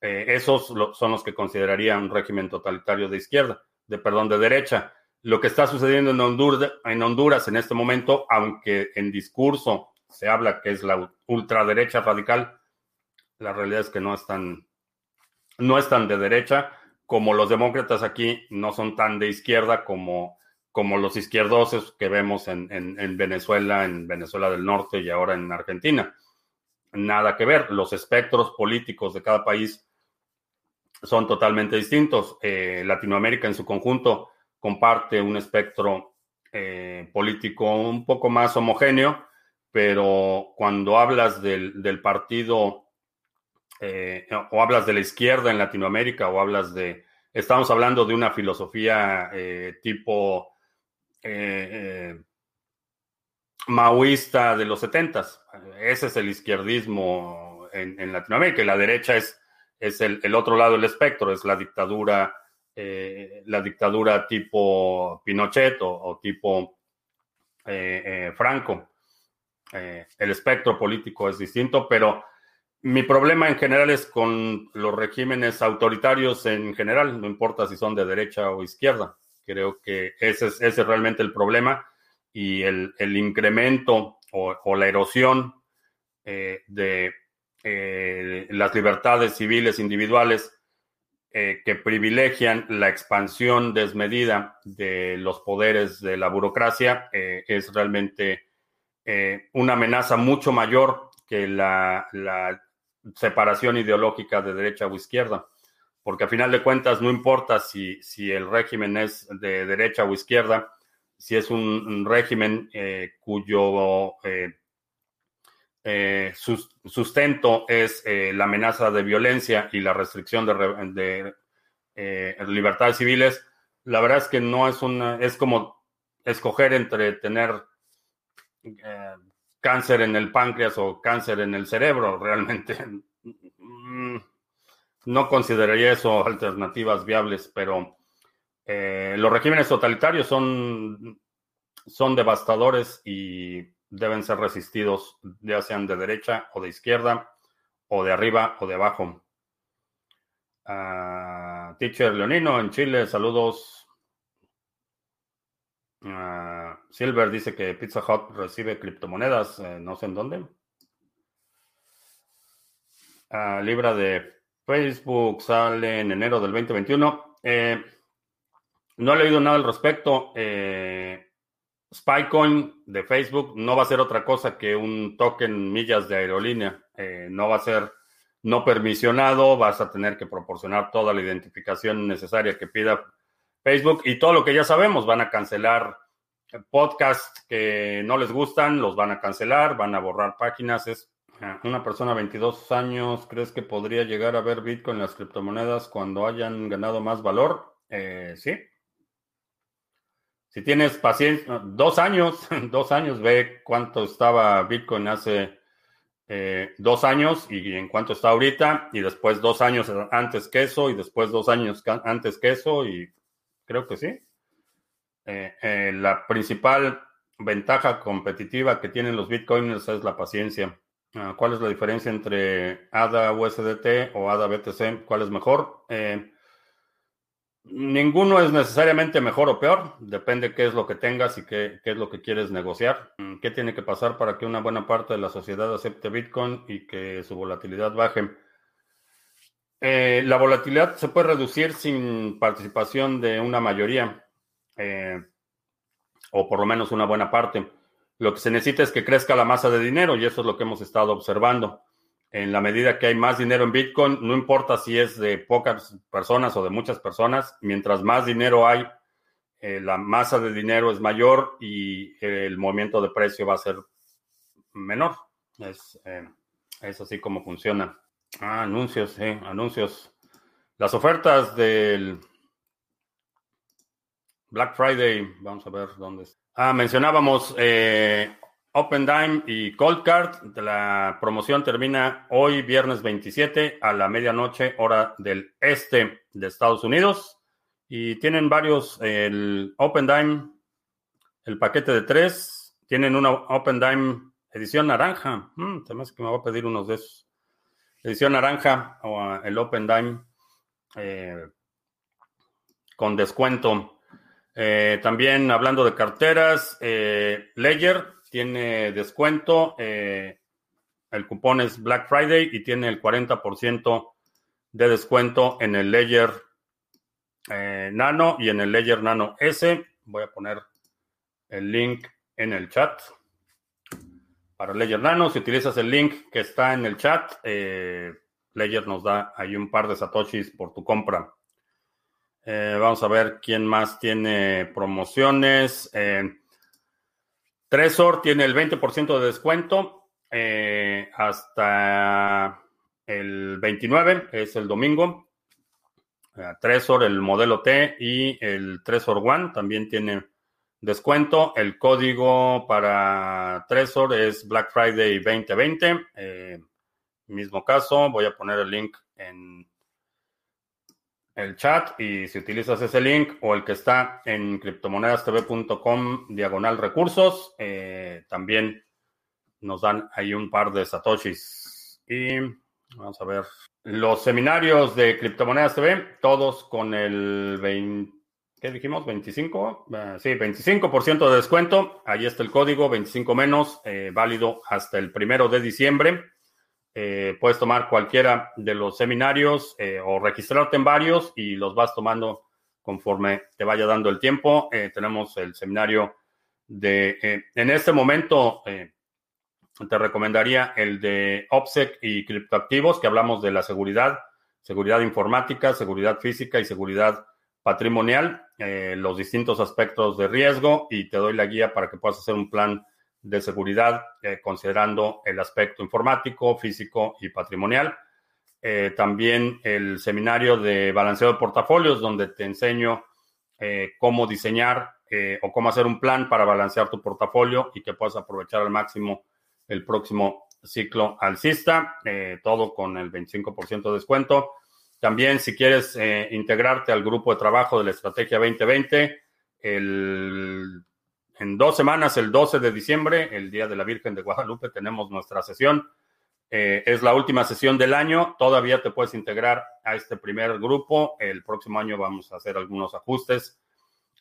Eh, esos son los que consideraría un régimen totalitario de izquierda, de perdón, de derecha. Lo que está sucediendo en Honduras, en Honduras en este momento, aunque en discurso se habla que es la ultraderecha radical, la realidad es que no están, no están de derecha, como los demócratas aquí no son tan de izquierda como como los izquierdosos que vemos en, Venezuela, en Venezuela del Norte y ahora en Argentina. Nada que ver. Los espectros políticos de cada país son totalmente distintos. Eh, Latinoamérica en su conjunto comparte un espectro eh, político un poco más homogéneo, pero cuando hablas del, partido eh, o hablas de la izquierda en Latinoamérica o hablas de, estamos hablando de una filosofía tipo eh, maoísta de los setentas. Ese es el izquierdismo en, Latinoamérica y la derecha es, es el, otro lado del espectro, es la dictadura, la dictadura tipo Pinochet o tipo Franco. el espectro político es distinto, pero mi problema en general es con los regímenes autoritarios en general, no importa si son de derecha o izquierda. Creo que ese es, ese realmente el problema y el, incremento o, la erosión eh, de eh, las libertades civiles individuales eh, que privilegian la expansión desmedida de los poderes de la burocracia es realmente una amenaza mucho mayor que la, la separación ideológica de derecha o izquierda, porque a final de cuentas no importa si, si el régimen es de derecha o izquierda, si es un, régimen eh, cuyo eh, eh, sustento es la amenaza de violencia y la restricción de, de libertades civiles, la verdad es que no es una, es como escoger entre tener cáncer en el páncreas o cáncer en el cerebro, realmente. No consideraría eso alternativas viables, pero eh, los regímenes totalitarios son, son devastadores y deben ser resistidos, ya sean de derecha o de izquierda, o de arriba o de abajo. Ah, teacher Leonino en Chile, saludos. Ah, Silver dice que Pizza Hut recibe criptomonedas, eh, no sé en dónde. Ah, Libra de Facebook sale en enero del 2021. Eh, no he leído nada al respecto. Eh, Spycoin de Facebook no va a ser otra cosa que un token millas de aerolínea. no va a ser no permisionado. Vas a tener que proporcionar toda la identificación necesaria que pida Facebook y todo lo que ya sabemos, van a cancelar podcasts que no les gustan, los van a cancelar, van a borrar páginas. Es una persona de 22 años, ¿crees que podría llegar a ver Bitcoin en las criptomonedas cuando hayan ganado más valor? Eh, sí. Si tienes paciencia, dos años, dos años, ve cuánto estaba Bitcoin hace eh, dos años y en cuánto está ahorita, y después dos años antes que eso, y después dos años antes que eso, y Creo que sí. Eh, la principal ventaja competitiva que tienen los bitcoins es la paciencia. Ah, ¿Cuál es la diferencia entre ADA USDT o ADA BTC? ¿Cuál es mejor? Eh, ninguno es necesariamente mejor o peor. Depende qué es lo que tengas y qué, qué, es lo que quieres negociar. Mm, ¿Qué tiene que pasar para que una buena parte de la sociedad acepte Bitcoin y que su volatilidad baje? Eh, la volatilidad se puede reducir sin participación de una mayoría, eh, o por lo menos una buena parte. Lo que se necesita es que crezca la masa de dinero y eso es lo que hemos estado observando. En la medida que hay más dinero en Bitcoin, no importa si es de pocas personas o de muchas personas, mientras más dinero hay, eh, la masa de dinero es mayor y el movimiento de precio va a ser menor. Es, es así como funciona. Ah, anuncios, anuncios. Las ofertas del Black Friday, vamos a ver dónde está. Ah, mencionábamos eh, Open Dime y Cold Card. La promoción termina hoy, viernes 27, a la medianoche, hora del este de Estados Unidos. Y tienen varios, el Open Dime, el paquete de tres. Tienen una Open Dime edición naranja. Mm, hace que me va a pedir unos de esos edición naranja o el Open Dime eh, con descuento. Eh, también hablando de carteras, eh, tiene descuento. el cupón es Black Friday y tiene el 40% de descuento en el Ledger Nano y en el Ledger Nano S. Voy a poner el link en el chat para Ledger Nano. Si utilizas el link que está en el chat, eh, Ledger nos da ahí un par de satoshis por tu compra. Eh, vamos a ver quién más tiene promociones. Eh, Tresor tiene el 20% de descuento hasta el 29 es el domingo. Uh, Tresor, el modelo T y el Tresor One también tiene descuento. El código para Tresor es Black Friday 2020. Eh, mismo caso, voy a poner el link en el chat y si utilizas ese link o el que está en criptomonedastv.com diagonal recursos, eh, también nos dan ahí un par de satoshis. Y vamos a ver los seminarios de criptomonedas TV, todos con el 20, ¿qué dijimos? 25, uh, sí, 25% de descuento. Ahí está el código, 25 menos, eh, válido hasta el primero de diciembre. Eh, puedes tomar cualquiera de los seminarios eh, o registrarte en varios y los vas tomando conforme te vaya dando el tiempo. Eh, tenemos el seminario de, en este momento, te recomendaría el de OPSEC y criptoactivos, que hablamos de la seguridad, seguridad informática, seguridad física y seguridad patrimonial, los distintos aspectos de riesgo y te doy la guía para que puedas hacer un plan de seguridad, eh, considerando el aspecto informático, físico y patrimonial. Eh, también el seminario de balanceo de portafolios, donde te enseño eh, cómo diseñar o cómo hacer un plan para balancear tu portafolio y que puedas aprovechar al máximo el próximo ciclo alcista, todo con el 25% de descuento. También si quieres integrarte al grupo de trabajo de la Estrategia 2020, el en dos semanas, el 12 de diciembre, el Día de la Virgen de Guadalupe, tenemos nuestra sesión. Eh, es la última sesión del año. Todavía te puedes integrar a este primer grupo. El próximo año vamos a hacer algunos ajustes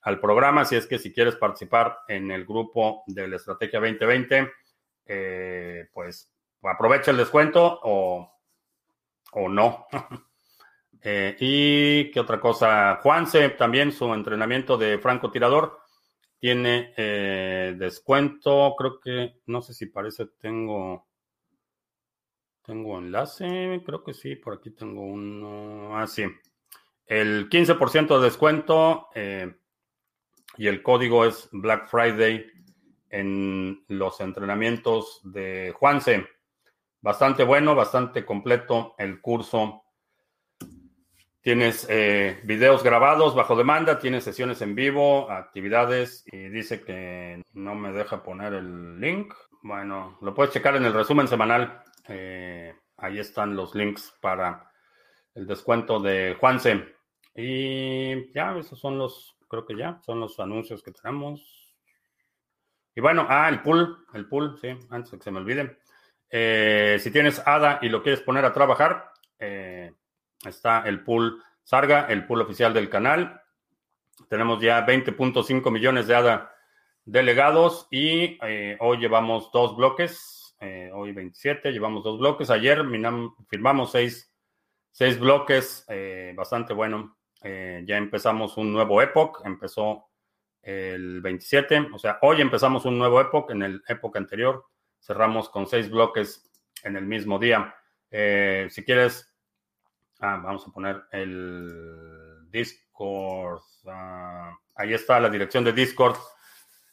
al programa. Si es que si quieres participar en el grupo de la Estrategia 2020, eh, pues aprovecha el descuento o, o no. eh, y qué otra cosa, Juanse, también su entrenamiento de francotirador tiene eh, descuento, creo que, no sé si parece, tengo, tengo enlace, creo que sí, por aquí tengo uno, ah, sí, el 15% de descuento eh, y el código es Black Friday en los entrenamientos de Juanse. Bastante bueno, bastante completo el curso Tienes eh, videos grabados bajo demanda, tienes sesiones en vivo, actividades y dice que no me deja poner el link. Bueno, lo puedes checar en el resumen semanal. Eh, ahí están los links para el descuento de Juanse. Y ya, esos son los, creo que ya, son los anuncios que tenemos. Y bueno, ah, el pool, el pool, sí, antes de que se me olvide. Eh, si tienes ADA y lo quieres poner a trabajar, eh, Está el pool Sarga, el pool oficial del canal. Tenemos ya 20.5 millones de ADA delegados y eh, hoy llevamos dos bloques. Eh, hoy 27, llevamos dos bloques. Ayer firmamos seis, seis bloques, eh, bastante bueno. ya empezamos un nuevo Epoch, empezó el 27, o sea, hoy empezamos un nuevo Epoch, en el Epoch anterior cerramos con seis bloques en el mismo día. si quieres Ah, vamos a poner el Discord. Ah, ahí está la dirección de Discord.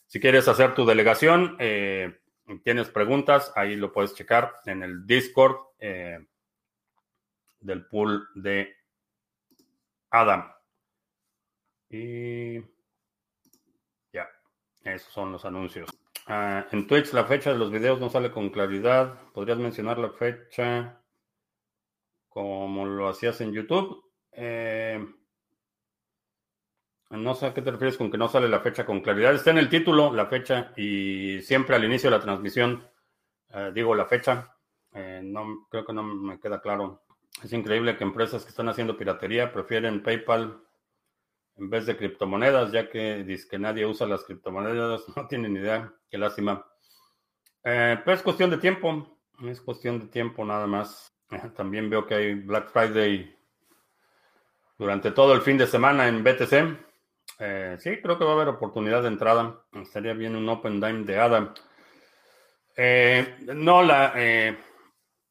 Si quieres hacer tu delegación, eh, tienes preguntas, ahí lo puedes checar en el Discord eh, del pool de Adam. Y ya, esos son los anuncios. Ah, en Twitch la fecha de los videos no sale con claridad. ¿Podrías mencionar la fecha? Como lo hacías en YouTube. Eh, no sé a qué te refieres con que no sale la fecha con claridad. Está en el título la fecha y siempre al inicio de la transmisión eh, digo la fecha. Eh, no, creo que no me queda claro. Es increíble que empresas que están haciendo piratería prefieren PayPal en vez de criptomonedas, ya que dice que nadie usa las criptomonedas. No tienen idea. Qué lástima. pero es cuestión de tiempo. Es cuestión de tiempo nada más. También veo que hay Black Friday durante todo el fin de semana en BTC. Eh, sí, creo que va a haber oportunidad de entrada. Estaría bien un Open Dime de ADA. Eh, no, la eh,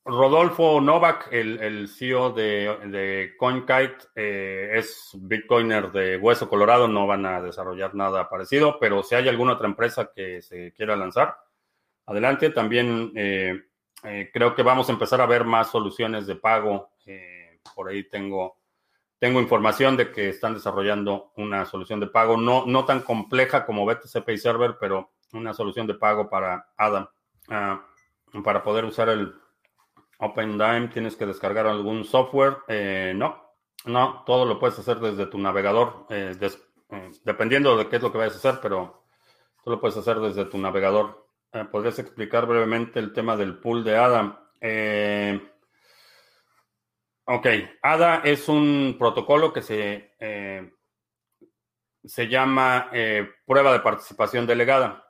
Rodolfo Novak, el, CEO de, de CoinKite, es Bitcoiner de Hueso Colorado. No van a desarrollar nada parecido, pero si hay alguna otra empresa que se quiera lanzar, adelante. También Eh, creo que vamos a empezar a ver más soluciones de pago. Eh, por ahí tengo, tengo información de que están desarrollando una solución de pago, no, no tan compleja como BTC Pay Server, pero una solución de pago para ADA. Ah, para poder usar el OpenDime tienes que descargar algún software. Eh, no, no, todo lo puedes hacer desde tu navegador, dependiendo de qué es lo que vayas a hacer, pero tú lo puedes hacer desde tu navegador. Eh, ¿Podrías explicar brevemente el tema del pool de ADA? Eh, ok, ADA es un protocolo que se, eh, se llama prueba de participación delegada.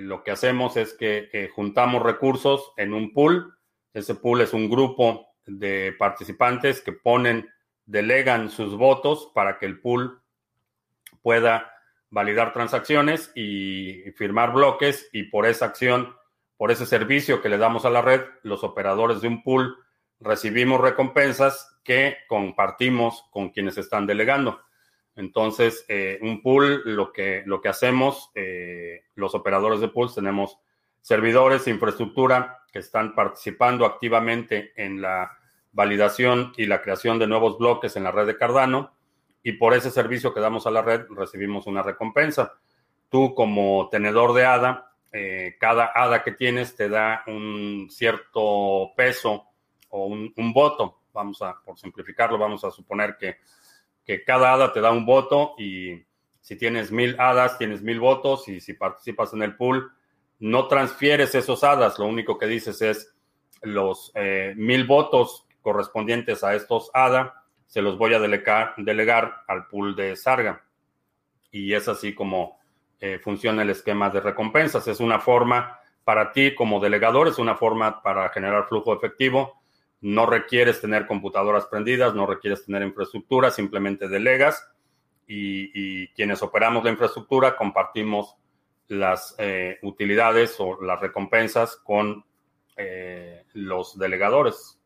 lo que hacemos es que juntamos recursos en un pool. Ese pool es un grupo de participantes que ponen, delegan sus votos para que el pool pueda validar transacciones y firmar bloques y por esa acción, por ese servicio que le damos a la red, los operadores de un pool recibimos recompensas que compartimos con quienes están delegando. Entonces, eh, un pool, lo que, lo que hacemos, eh, los operadores de pools tenemos servidores, infraestructura que están participando activamente en la validación y la creación de nuevos bloques en la red de Cardano y por ese servicio que damos a la red recibimos una recompensa. Tú como tenedor de ADA, eh, cada ADA que tienes te da un cierto peso o un, voto. Vamos a, por simplificarlo, vamos a suponer que, que cada ADA te da un voto y si tienes mil hadas, tienes mil votos y si participas en el pool, no transfieres esos hadas, lo único que dices es los eh, mil votos correspondientes a estos ADA se los voy a delegar, al pool de Sarga. Y es así como eh, funciona el esquema de recompensas. Es una forma para ti como delegador, es una forma para generar flujo efectivo. No requieres tener computadoras prendidas, no requieres tener infraestructura, simplemente delegas y, quienes operamos la infraestructura compartimos las eh, utilidades o las recompensas con eh, los delegadores.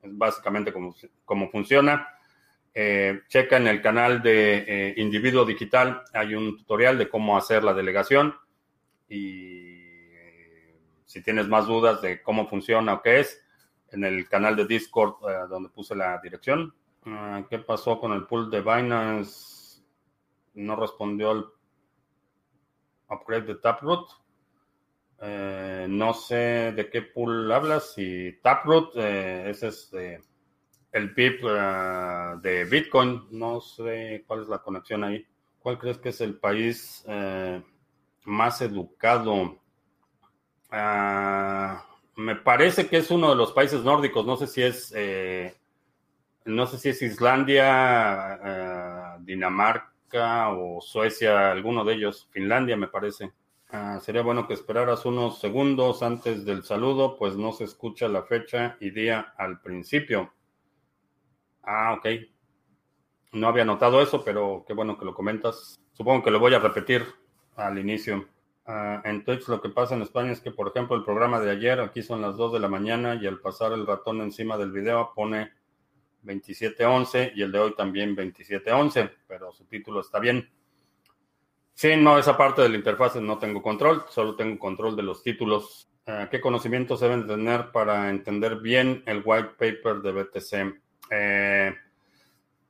Es básicamente como, como funciona. Eh, checa en el canal de eh, Individuo Digital, hay un tutorial de cómo hacer la delegación y eh, si tienes más dudas de cómo funciona o qué es, en el canal de Discord donde puse la dirección. Ah, ¿Qué pasó con el pool de Binance? No respondió al upgrade de Taproot. no sé de qué pool hablas. Si Taproot, ese es de el PIB eh, de Bitcoin. No sé cuál es la conexión ahí. ¿Cuál crees que es el país eh, más educado? Ah, me parece que es uno de los países nórdicos. No sé si es, eh, no sé si es Islandia, Dinamarca o Suecia, alguno de ellos. Finlandia, me parece. Ah, sería bueno que esperaras unos segundos antes del saludo, pues no se escucha la fecha y día al principio. Ah, ok. No había notado eso, pero qué bueno que lo comentas. Supongo que lo voy a repetir al inicio. Ah, en Twitch lo que pasa en España es que, por ejemplo, el programa de ayer, aquí son las 2 de la mañana y al pasar el ratón encima del video pone 27.11 y el de hoy también 27.11, pero su título está bien. Sí, no, esa parte de la interfaz no tengo control, solo tengo control de los títulos. Ah, ¿Qué conocimientos deben tener para entender bien el white paper de BTC? Eh,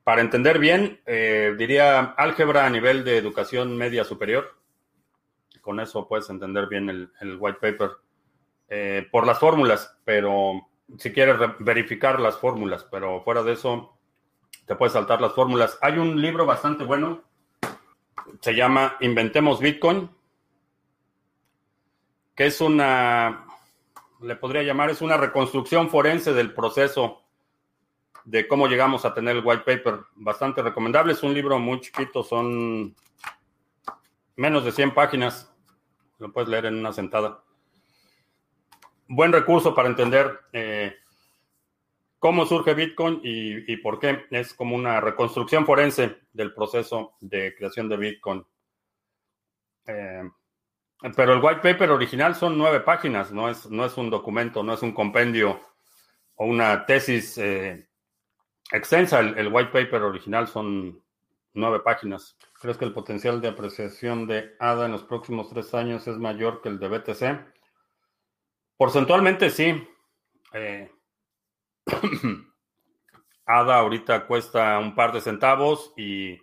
para entender bien, eh, diría álgebra a nivel de educación media superior. Con eso puedes entender bien el, white paper eh, por las fórmulas, pero si quieres verificar las fórmulas, pero fuera de eso, te puedes saltar las fórmulas. Hay un libro bastante bueno, se llama Inventemos Bitcoin, que es una, le podría llamar, es una reconstrucción forense del proceso de cómo llegamos a tener el white paper. Bastante recomendable. Es un libro muy chiquito, son menos de 100 páginas. Lo puedes leer en una sentada. Buen recurso para entender eh, cómo surge Bitcoin y, por qué. Es como una reconstrucción forense del proceso de creación de Bitcoin. Eh, pero el white paper original son nueve páginas, no es, no es un documento, no es un compendio o una tesis eh, extensa. El, white paper original son nueve páginas. ¿Crees que el potencial de apreciación de ADA en los próximos tres años es mayor que el de BTC? Porcentualmente sí. Eh, ADA ahorita cuesta un par de centavos y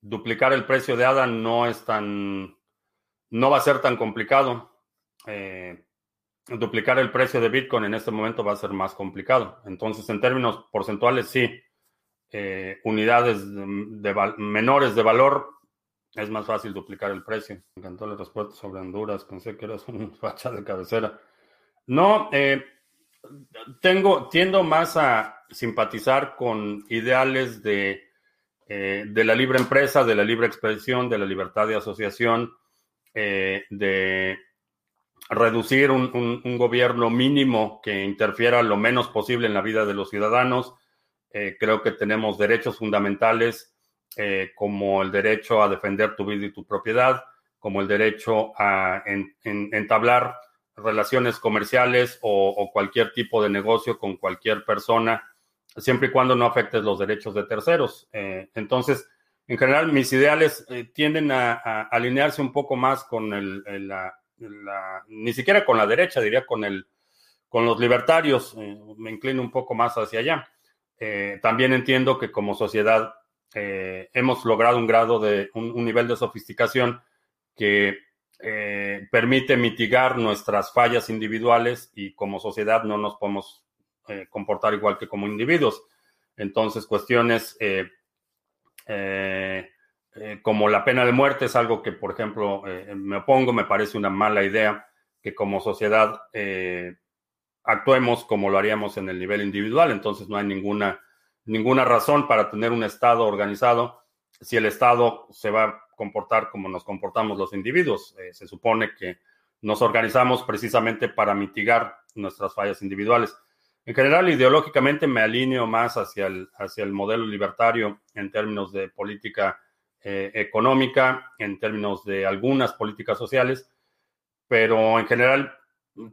duplicar el precio de ADA no es tan, no va a ser tan complicado. Eh, duplicar el precio de Bitcoin en este momento va a ser más complicado. Entonces, en términos porcentuales, sí, eh, unidades de, menores de valor es más fácil duplicar el precio. Me encantó la respuesta sobre Honduras. Pensé que eras un facha de cabecera. No, eh, tengo, tiendo más a simpatizar con ideales de, eh, de la libre empresa, de la libre expresión, de la libertad de asociación, de reducir un, gobierno mínimo que interfiera lo menos posible en la vida de los ciudadanos. Creo que tenemos derechos fundamentales eh, como el derecho a defender tu vida y tu propiedad, como el derecho a entablar relaciones comerciales o, cualquier tipo de negocio con cualquier persona, siempre y cuando no afectes los derechos de terceros. Eh, entonces, en general, mis ideales eh, tienden a, alinearse un poco más con el, la, ni siquiera con la derecha, diría con el, con los libertarios. me inclino un poco más hacia allá. También entiendo que como sociedad eh, hemos logrado un grado de, un, nivel de sofisticación que eh, permite mitigar nuestras fallas individuales y como sociedad no nos podemos eh, comportar igual que como individuos. Entonces, cuestiones como la pena de muerte es algo que, por ejemplo, me opongo, me parece una mala idea que como sociedad actuemos como lo haríamos en el nivel individual. Entonces, no hay ninguna ninguna razón para tener un Estado organizado si el Estado se va a comportar como nos comportamos los individuos. Eh, se supone que nos organizamos precisamente para mitigar nuestras fallas individuales. En general, ideológicamente me alineo más hacia el, hacia el modelo libertario en términos de política eh, económica, en términos de algunas políticas sociales, pero en general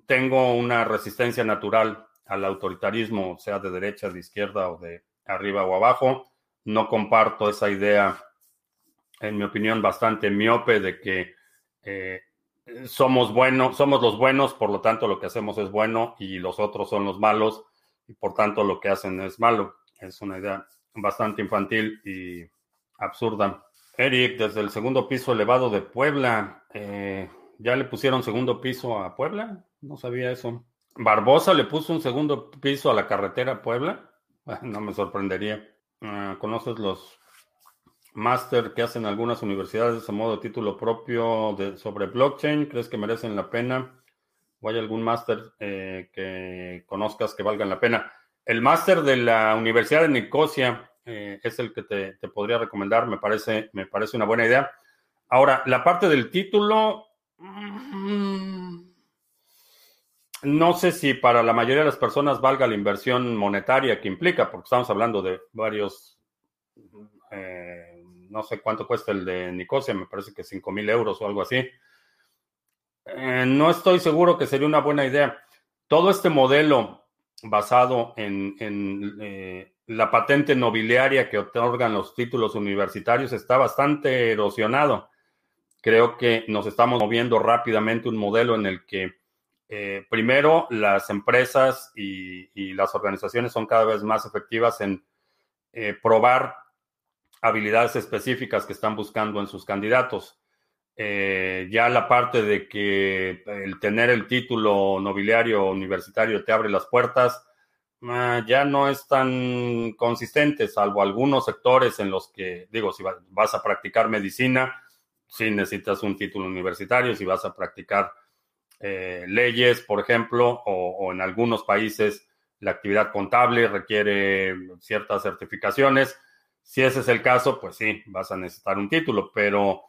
tengo una resistencia natural al autoritarismo, sea de derecha, de izquierda o de arriba o abajo. No comparto esa idea, en mi opinión, bastante miope de que eh, somos buenos, somos los buenos, por lo tanto lo que hacemos es bueno y los otros son los malos y por tanto lo que hacen es malo. Es una idea bastante infantil y absurda. Eric, desde el segundo piso elevado de Puebla, eh, ¿ya le pusieron segundo piso a Puebla? No sabía eso. Barbosa le puso un segundo piso a la carretera Puebla. No me sorprendería. Ah, ¿Conoces los máster que hacen algunas universidades a modo título propio sobre blockchain? ¿Crees que merecen la pena? ¿O hay algún máster eh, que conozcas que valgan la pena? El máster de la Universidad de Nicosia eh, es el que te, te, podría recomendar. Me parece, me parece una buena idea. Ahora, la parte del título. Mm, no sé si para la mayoría de las personas valga la inversión monetaria que implica, porque estamos hablando de varios, eh, no sé cuánto cuesta el de Nicosia, me parece que 5 mil euros o algo así. Eh, no estoy seguro que sería una buena idea. Todo este modelo basado en, eh, la patente nobiliaria que otorgan los títulos universitarios está bastante erosionado. Creo que nos estamos moviendo rápidamente un modelo en el que eh, primero, las empresas y, las organizaciones son cada vez más efectivas en eh, probar habilidades específicas que están buscando en sus candidatos. Eh, ya la parte de que el tener el título nobiliario universitario te abre las puertas, ah, ya no es tan consistente, salvo algunos sectores en los que, digo, si vas a practicar medicina, sí necesitas un título universitario, si vas a practicar eh, leyes, por ejemplo, o, en algunos países la actividad contable requiere ciertas certificaciones. Si ese es el caso, pues sí, vas a necesitar un título, pero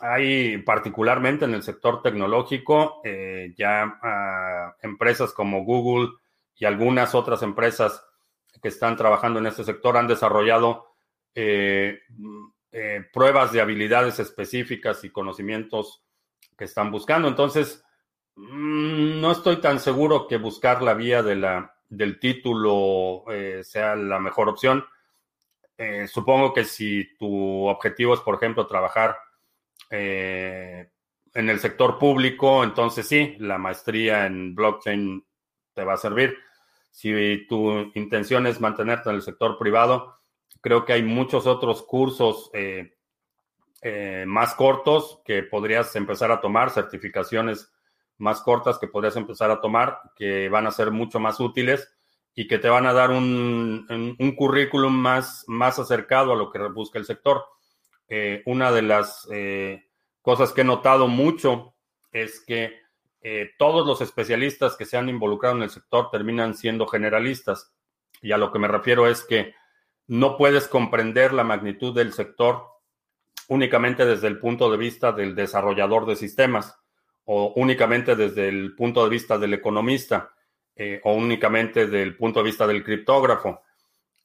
hay particularmente en el sector tecnológico eh, ya ah, empresas como Google y algunas otras empresas que están trabajando en este sector han desarrollado eh, pruebas de habilidades específicas y conocimientos que están buscando. Entonces, Mm, no estoy tan seguro que buscar la vía de la, del título eh, sea la mejor opción. Eh, supongo que si tu objetivo es, por ejemplo, trabajar eh, en el sector público, entonces sí, la maestría en blockchain te va a servir. Si tu intención es mantenerte en el sector privado, creo que hay muchos otros cursos eh, eh, más cortos que podrías empezar a tomar, certificaciones más cortas que podrías empezar a tomar, que van a ser mucho más útiles y que te van a dar un, un, currículum más, más acercado a lo que busca el sector. Eh, una de las cosas que he notado mucho es que todos los especialistas que se han involucrado en el sector terminan siendo generalistas. Y a lo que me refiero es que no puedes comprender la magnitud del sector únicamente desde el punto de vista del desarrollador de sistemas o únicamente desde el punto de vista del economista eh, o únicamente del punto de vista del criptógrafo.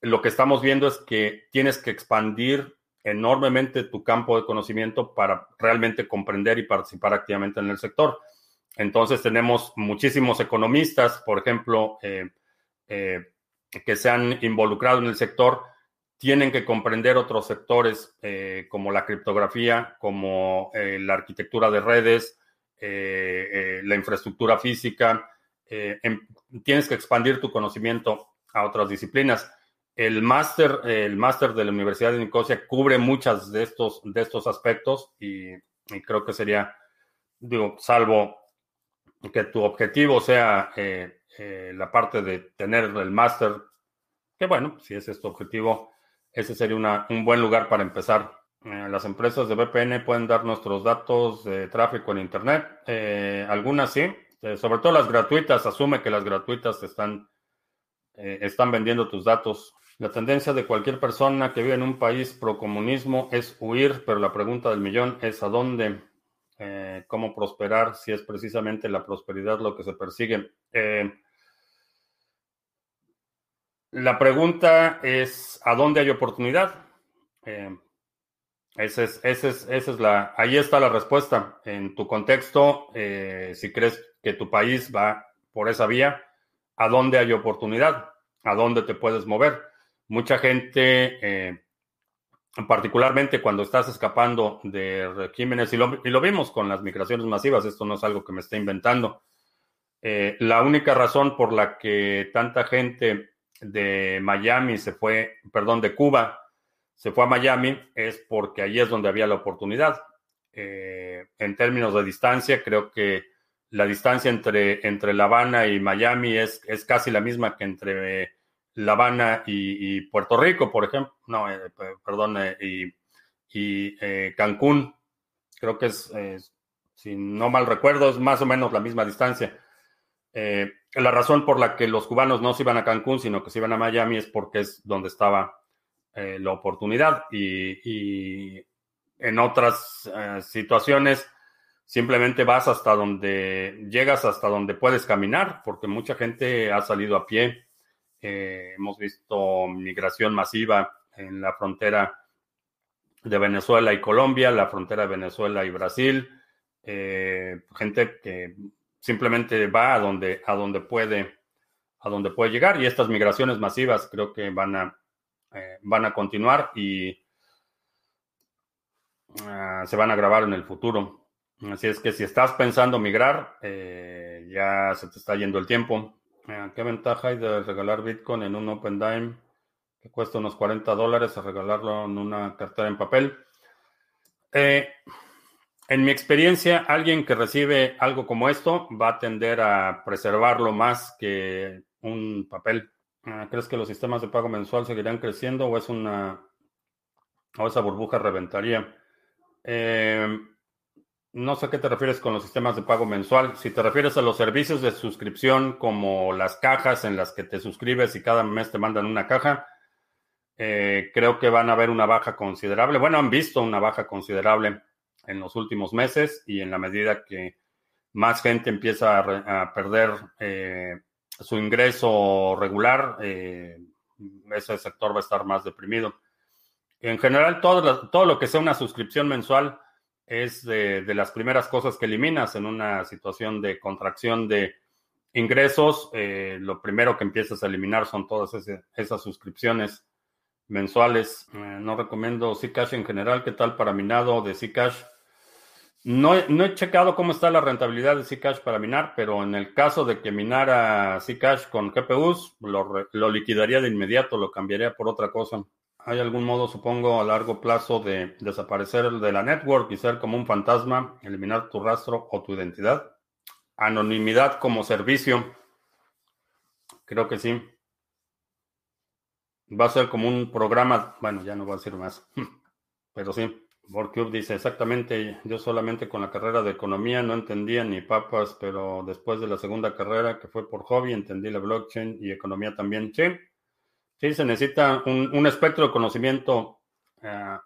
Lo que estamos viendo es que tienes que expandir enormemente tu campo de conocimiento para realmente comprender y participar activamente en el sector. Entonces tenemos muchísimos economistas, por ejemplo, eh, eh, que se han involucrado en el sector, tienen que comprender otros sectores como la criptografía, como la arquitectura de redes, la infraestructura física, em, tienes que expandir tu conocimiento a otras disciplinas. El máster, el máster de la Universidad de Nicosia cubre muchas de estos, de estos aspectos y, creo que sería, digo, salvo que tu objetivo sea eh, eh, la parte de tener el máster, que bueno, si ese es tu objetivo, ese sería un buen lugar para empezar. Eh, las empresas de VPN pueden dar nuestros datos de tráfico en Internet. algunas sí, este, sobre todo las gratuitas, asume que las gratuitas están, eh, están vendiendo tus datos. La tendencia de cualquier persona que vive en un país pro comunismo es huir, pero la pregunta del millón es a dónde, eh, cómo prosperar, si es precisamente la prosperidad lo que se persigue. Eh, la pregunta es a dónde hay oportunidad. Ese es, ese es, esa es la, ahí está la respuesta. En tu contexto, si crees que tu país va por esa vía, ¿a dónde hay oportunidad? ¿A dónde te puedes mover? Mucha gente, eh, particularmente cuando estás escapando de regímenes, y lo, y lo, vimos con las migraciones masivas, esto no es algo que me esté inventando. Eh, la única razón por la que tanta gente de Miami se fue, perdón, de Cuba se fue a Miami es porque ahí es donde había la oportunidad. Eh, en términos de distancia, creo que la distancia entre, entre La Habana y Miami es, es casi la misma que entre La Habana y, Puerto Rico, por ejemplo. No, eh, perdón, eh, y, y eh, Cancún. Creo que es, si no mal recuerdo, es más o menos la misma distancia. La razón por la que los cubanos no se iban a Cancún, sino que se iban a Miami es porque es donde estaba la oportunidad. Y, en otras situaciones simplemente vas hasta donde llegas, hasta donde puedes caminar, porque mucha gente ha salido a pie. Eh, hemos visto migración masiva en la frontera de Venezuela y Colombia, la frontera de Venezuela y Brasil. Eh, gente que simplemente va a donde, a donde puede, a donde puede llegar. Y estas migraciones masivas creo que van a, eh, van a continuar y ah, se van a grabar en el futuro. Así es que si estás pensando migrar, eh, ya se te está yendo el tiempo. Eh, ¿Qué ventaja hay de regalar Bitcoin en un Open Dime que cuesta unos 40 dólares a regalarlo en una cartera en papel? Eh, en mi experiencia, alguien que recibe algo como esto va a tender a preservarlo más que un papel. ¿Crees que los sistemas de pago mensual seguirán creciendo o es una o esa burbuja reventaría? Eh, no sé a qué te refieres con los sistemas de pago mensual. Si te refieres a los servicios de suscripción como las cajas en las que te suscribes y cada mes te mandan una caja, eh, creo que van a haber una baja considerable. Bueno, han visto una baja considerable en los últimos meses y en la medida que más gente empieza a, perder eh, su ingreso regular, eh, ese sector va a estar más deprimido. En general, todo, todo lo que sea una suscripción mensual es de, las primeras cosas que eliminas en una situación de contracción de ingresos. Eh, lo primero que empiezas a eliminar son todas esas suscripciones mensuales. No recomiendo Zcash en general. ¿Qué tal para minado de Zcash? No, he- checado cómo está la rentabilidad de Zcash para minar, pero en el caso de que minara Zcash con GPUs, lo, lo liquidaría de inmediato, lo cambiaría por otra cosa. ¿Hay algún modo, supongo, a largo plazo de desaparecer de la network y ser como un fantasma, eliminar tu rastro o tu identidad? Anonimidad como servicio. Creo que sí. Va a ser como un programa, bueno, ya no voy a decir más, pero sí. Borcube dice exactamente, yo solamente con la carrera de economía no entendía ni papas, pero después de la segunda carrera que fue por hobby entendí la blockchain y economía también. Sí, sí, se necesita un, un espectro de conocimiento eh,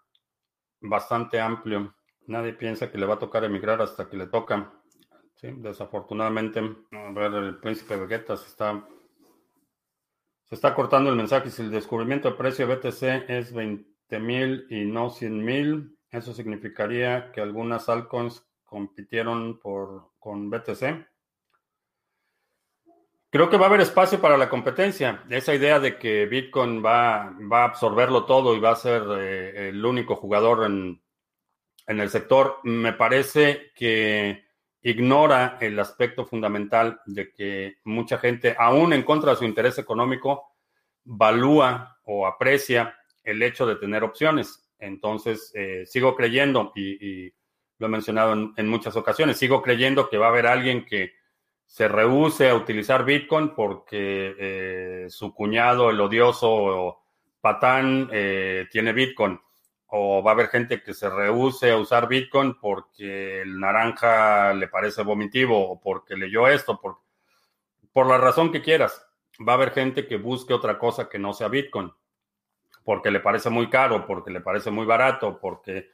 bastante amplio. Nadie piensa que le va a tocar emigrar hasta que le toca. Sí, desafortunadamente, a ver, el príncipe Vegeta se está, se está cortando el mensaje. Si el descubrimiento de precio de BTC es 20 mil y no 100 mil, eso significaría que algunas altcoins compitieron por, con BTC. Creo que va a haber espacio para la competencia. Esa idea de que Bitcoin va, va a absorberlo todo y va a ser eh, el único jugador en, en el sector, me parece que ignora el aspecto fundamental de que mucha gente, aún en contra de su interés económico, valúa o aprecia el hecho de tener opciones. Entonces, eh, sigo creyendo, y, lo he mencionado en, en, muchas ocasiones, sigo creyendo que va a haber alguien que se rehúse a utilizar Bitcoin porque eh, su cuñado, el odioso patán, eh, tiene Bitcoin. O va a haber gente que se rehúse a usar Bitcoin porque el naranja le parece vomitivo o porque leyó esto, por, por la razón que quieras. Va a haber gente que busque otra cosa que no sea Bitcoin porque le parece muy caro, porque le parece muy barato, porque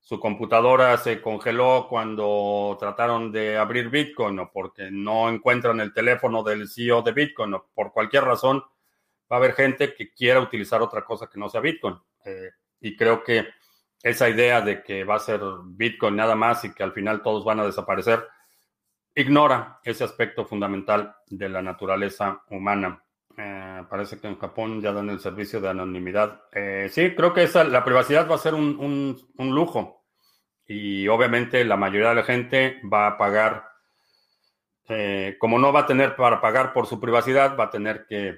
su computadora se congeló cuando trataron de abrir Bitcoin o porque no encuentran el teléfono del CEO de Bitcoin o por cualquier razón, va a haber gente que quiera utilizar otra cosa que no sea Bitcoin. Eh, y creo que esa idea de que va a ser Bitcoin nada más y que al final todos van a desaparecer, ignora ese aspecto fundamental de la naturaleza humana. Eh, parece que en Japón ya dan el servicio de anonimidad. Eh, sí, creo que esa, la privacidad va a ser un, un, lujo y obviamente la mayoría de la gente va a pagar, eh, como no va a tener para pagar por su privacidad, va a tener que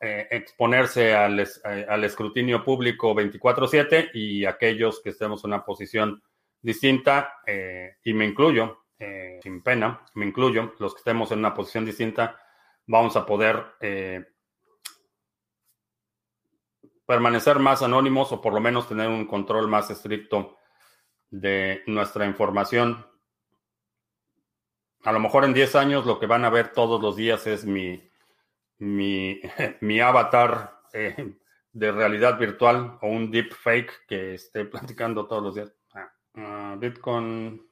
eh, exponerse al, es, al, escrutinio público 24/7 y aquellos que estemos en una posición distinta, eh, y me incluyo, sin pena, me incluyo, los que estemos en una posición distinta, vamos a poder eh, permanecer más anónimos o por lo menos tener un control más estricto de nuestra información. A lo mejor en 10 años lo que van a ver todos los días es mi, mi, mi avatar eh, de realidad virtual o un deep fake que esté platicando todos los días. Ah, uh, Bitcoin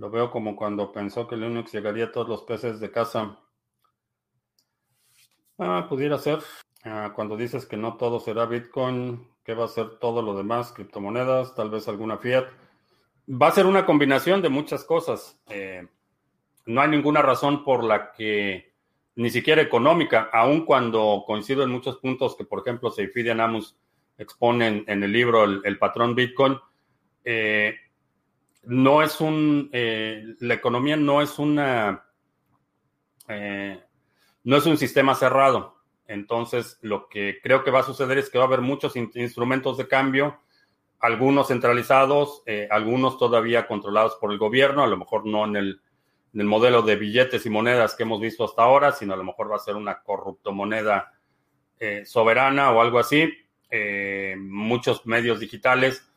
lo veo como cuando pensó que Linux llegaría a todos los peces de casa. Ah, pudiera ser. Ah, cuando dices que no todo será Bitcoin, ¿qué va a ser todo lo demás? Criptomonedas, tal vez alguna fiat. Va a ser una combinación de muchas cosas. Eh, no hay ninguna razón por la que, ni siquiera económica, aun cuando coincido en muchos puntos que, por ejemplo, Seyfidian Amos expone en, en el libro el, el patrón Bitcoin. Eh, no es un, eh, la economía no es una, eh, no es un sistema cerrado. Entonces, lo que creo que va a suceder es que va a haber muchos in instrumentos de cambio, algunos centralizados, eh, algunos todavía controlados por el gobierno, a lo mejor no en el, en el, modelo de billetes y monedas que hemos visto hasta ahora, sino a lo mejor va a ser una corruptomoneda eh, soberana o algo así. Muchos medios digitales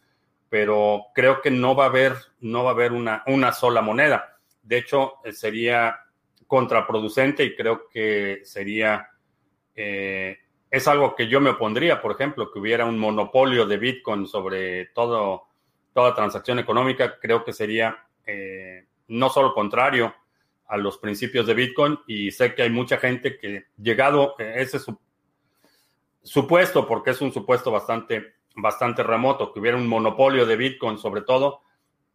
pero creo que no va a haber, no va a haber una, una sola moneda. De hecho, sería contraproducente y creo que sería, eh, es algo que yo me opondría, por ejemplo, que hubiera un monopolio de Bitcoin sobre todo, toda transacción económica, creo que sería eh, no solo contrario a los principios de Bitcoin y sé que hay mucha gente que llegado a ese su, supuesto, porque es un supuesto bastante bastante remoto, que hubiera un monopolio de Bitcoin sobre todo,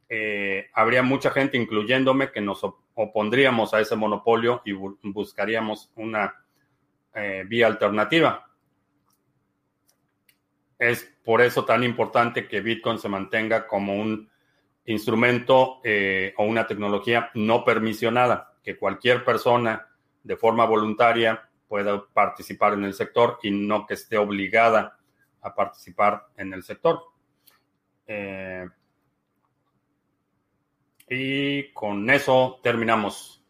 eh, habría mucha gente, incluyéndome, que nos op opondríamos a ese monopolio y bu buscaríamos una eh, vía alternativa. Es por eso tan importante que Bitcoin se mantenga como un instrumento eh, o una tecnología no permisionada, que cualquier persona de forma voluntaria pueda participar en el sector y no que esté obligada a participar en el sector. Eh, y con eso terminamos.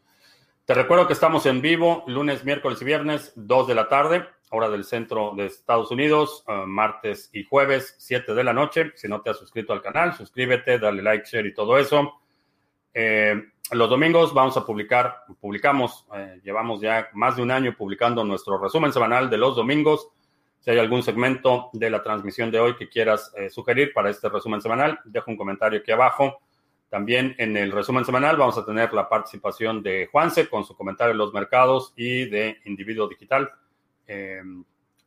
Te recuerdo que estamos en vivo lunes, miércoles y viernes, 2 de la tarde, hora del centro de Estados Unidos, uh, martes y jueves, 7 de la noche. Si no te has suscrito al canal, suscríbete, dale like, share y todo eso. Eh, los domingos vamos a publicar, publicamos, eh, llevamos ya más de un año publicando nuestro resumen semanal de los domingos. Si hay algún segmento de la transmisión de hoy que quieras eh, sugerir para este resumen semanal, deja un comentario aquí abajo. También en el resumen semanal vamos a tener la participación de Juanse con su comentario de los mercados y de Individuo Digital. Eh,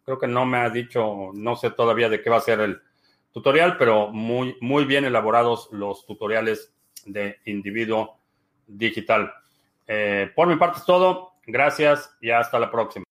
creo que no me ha dicho, no sé todavía de qué va a ser el tutorial, pero muy, muy bien elaborados los tutoriales de Individuo Digital. Eh, por mi parte es todo. Gracias y hasta la próxima.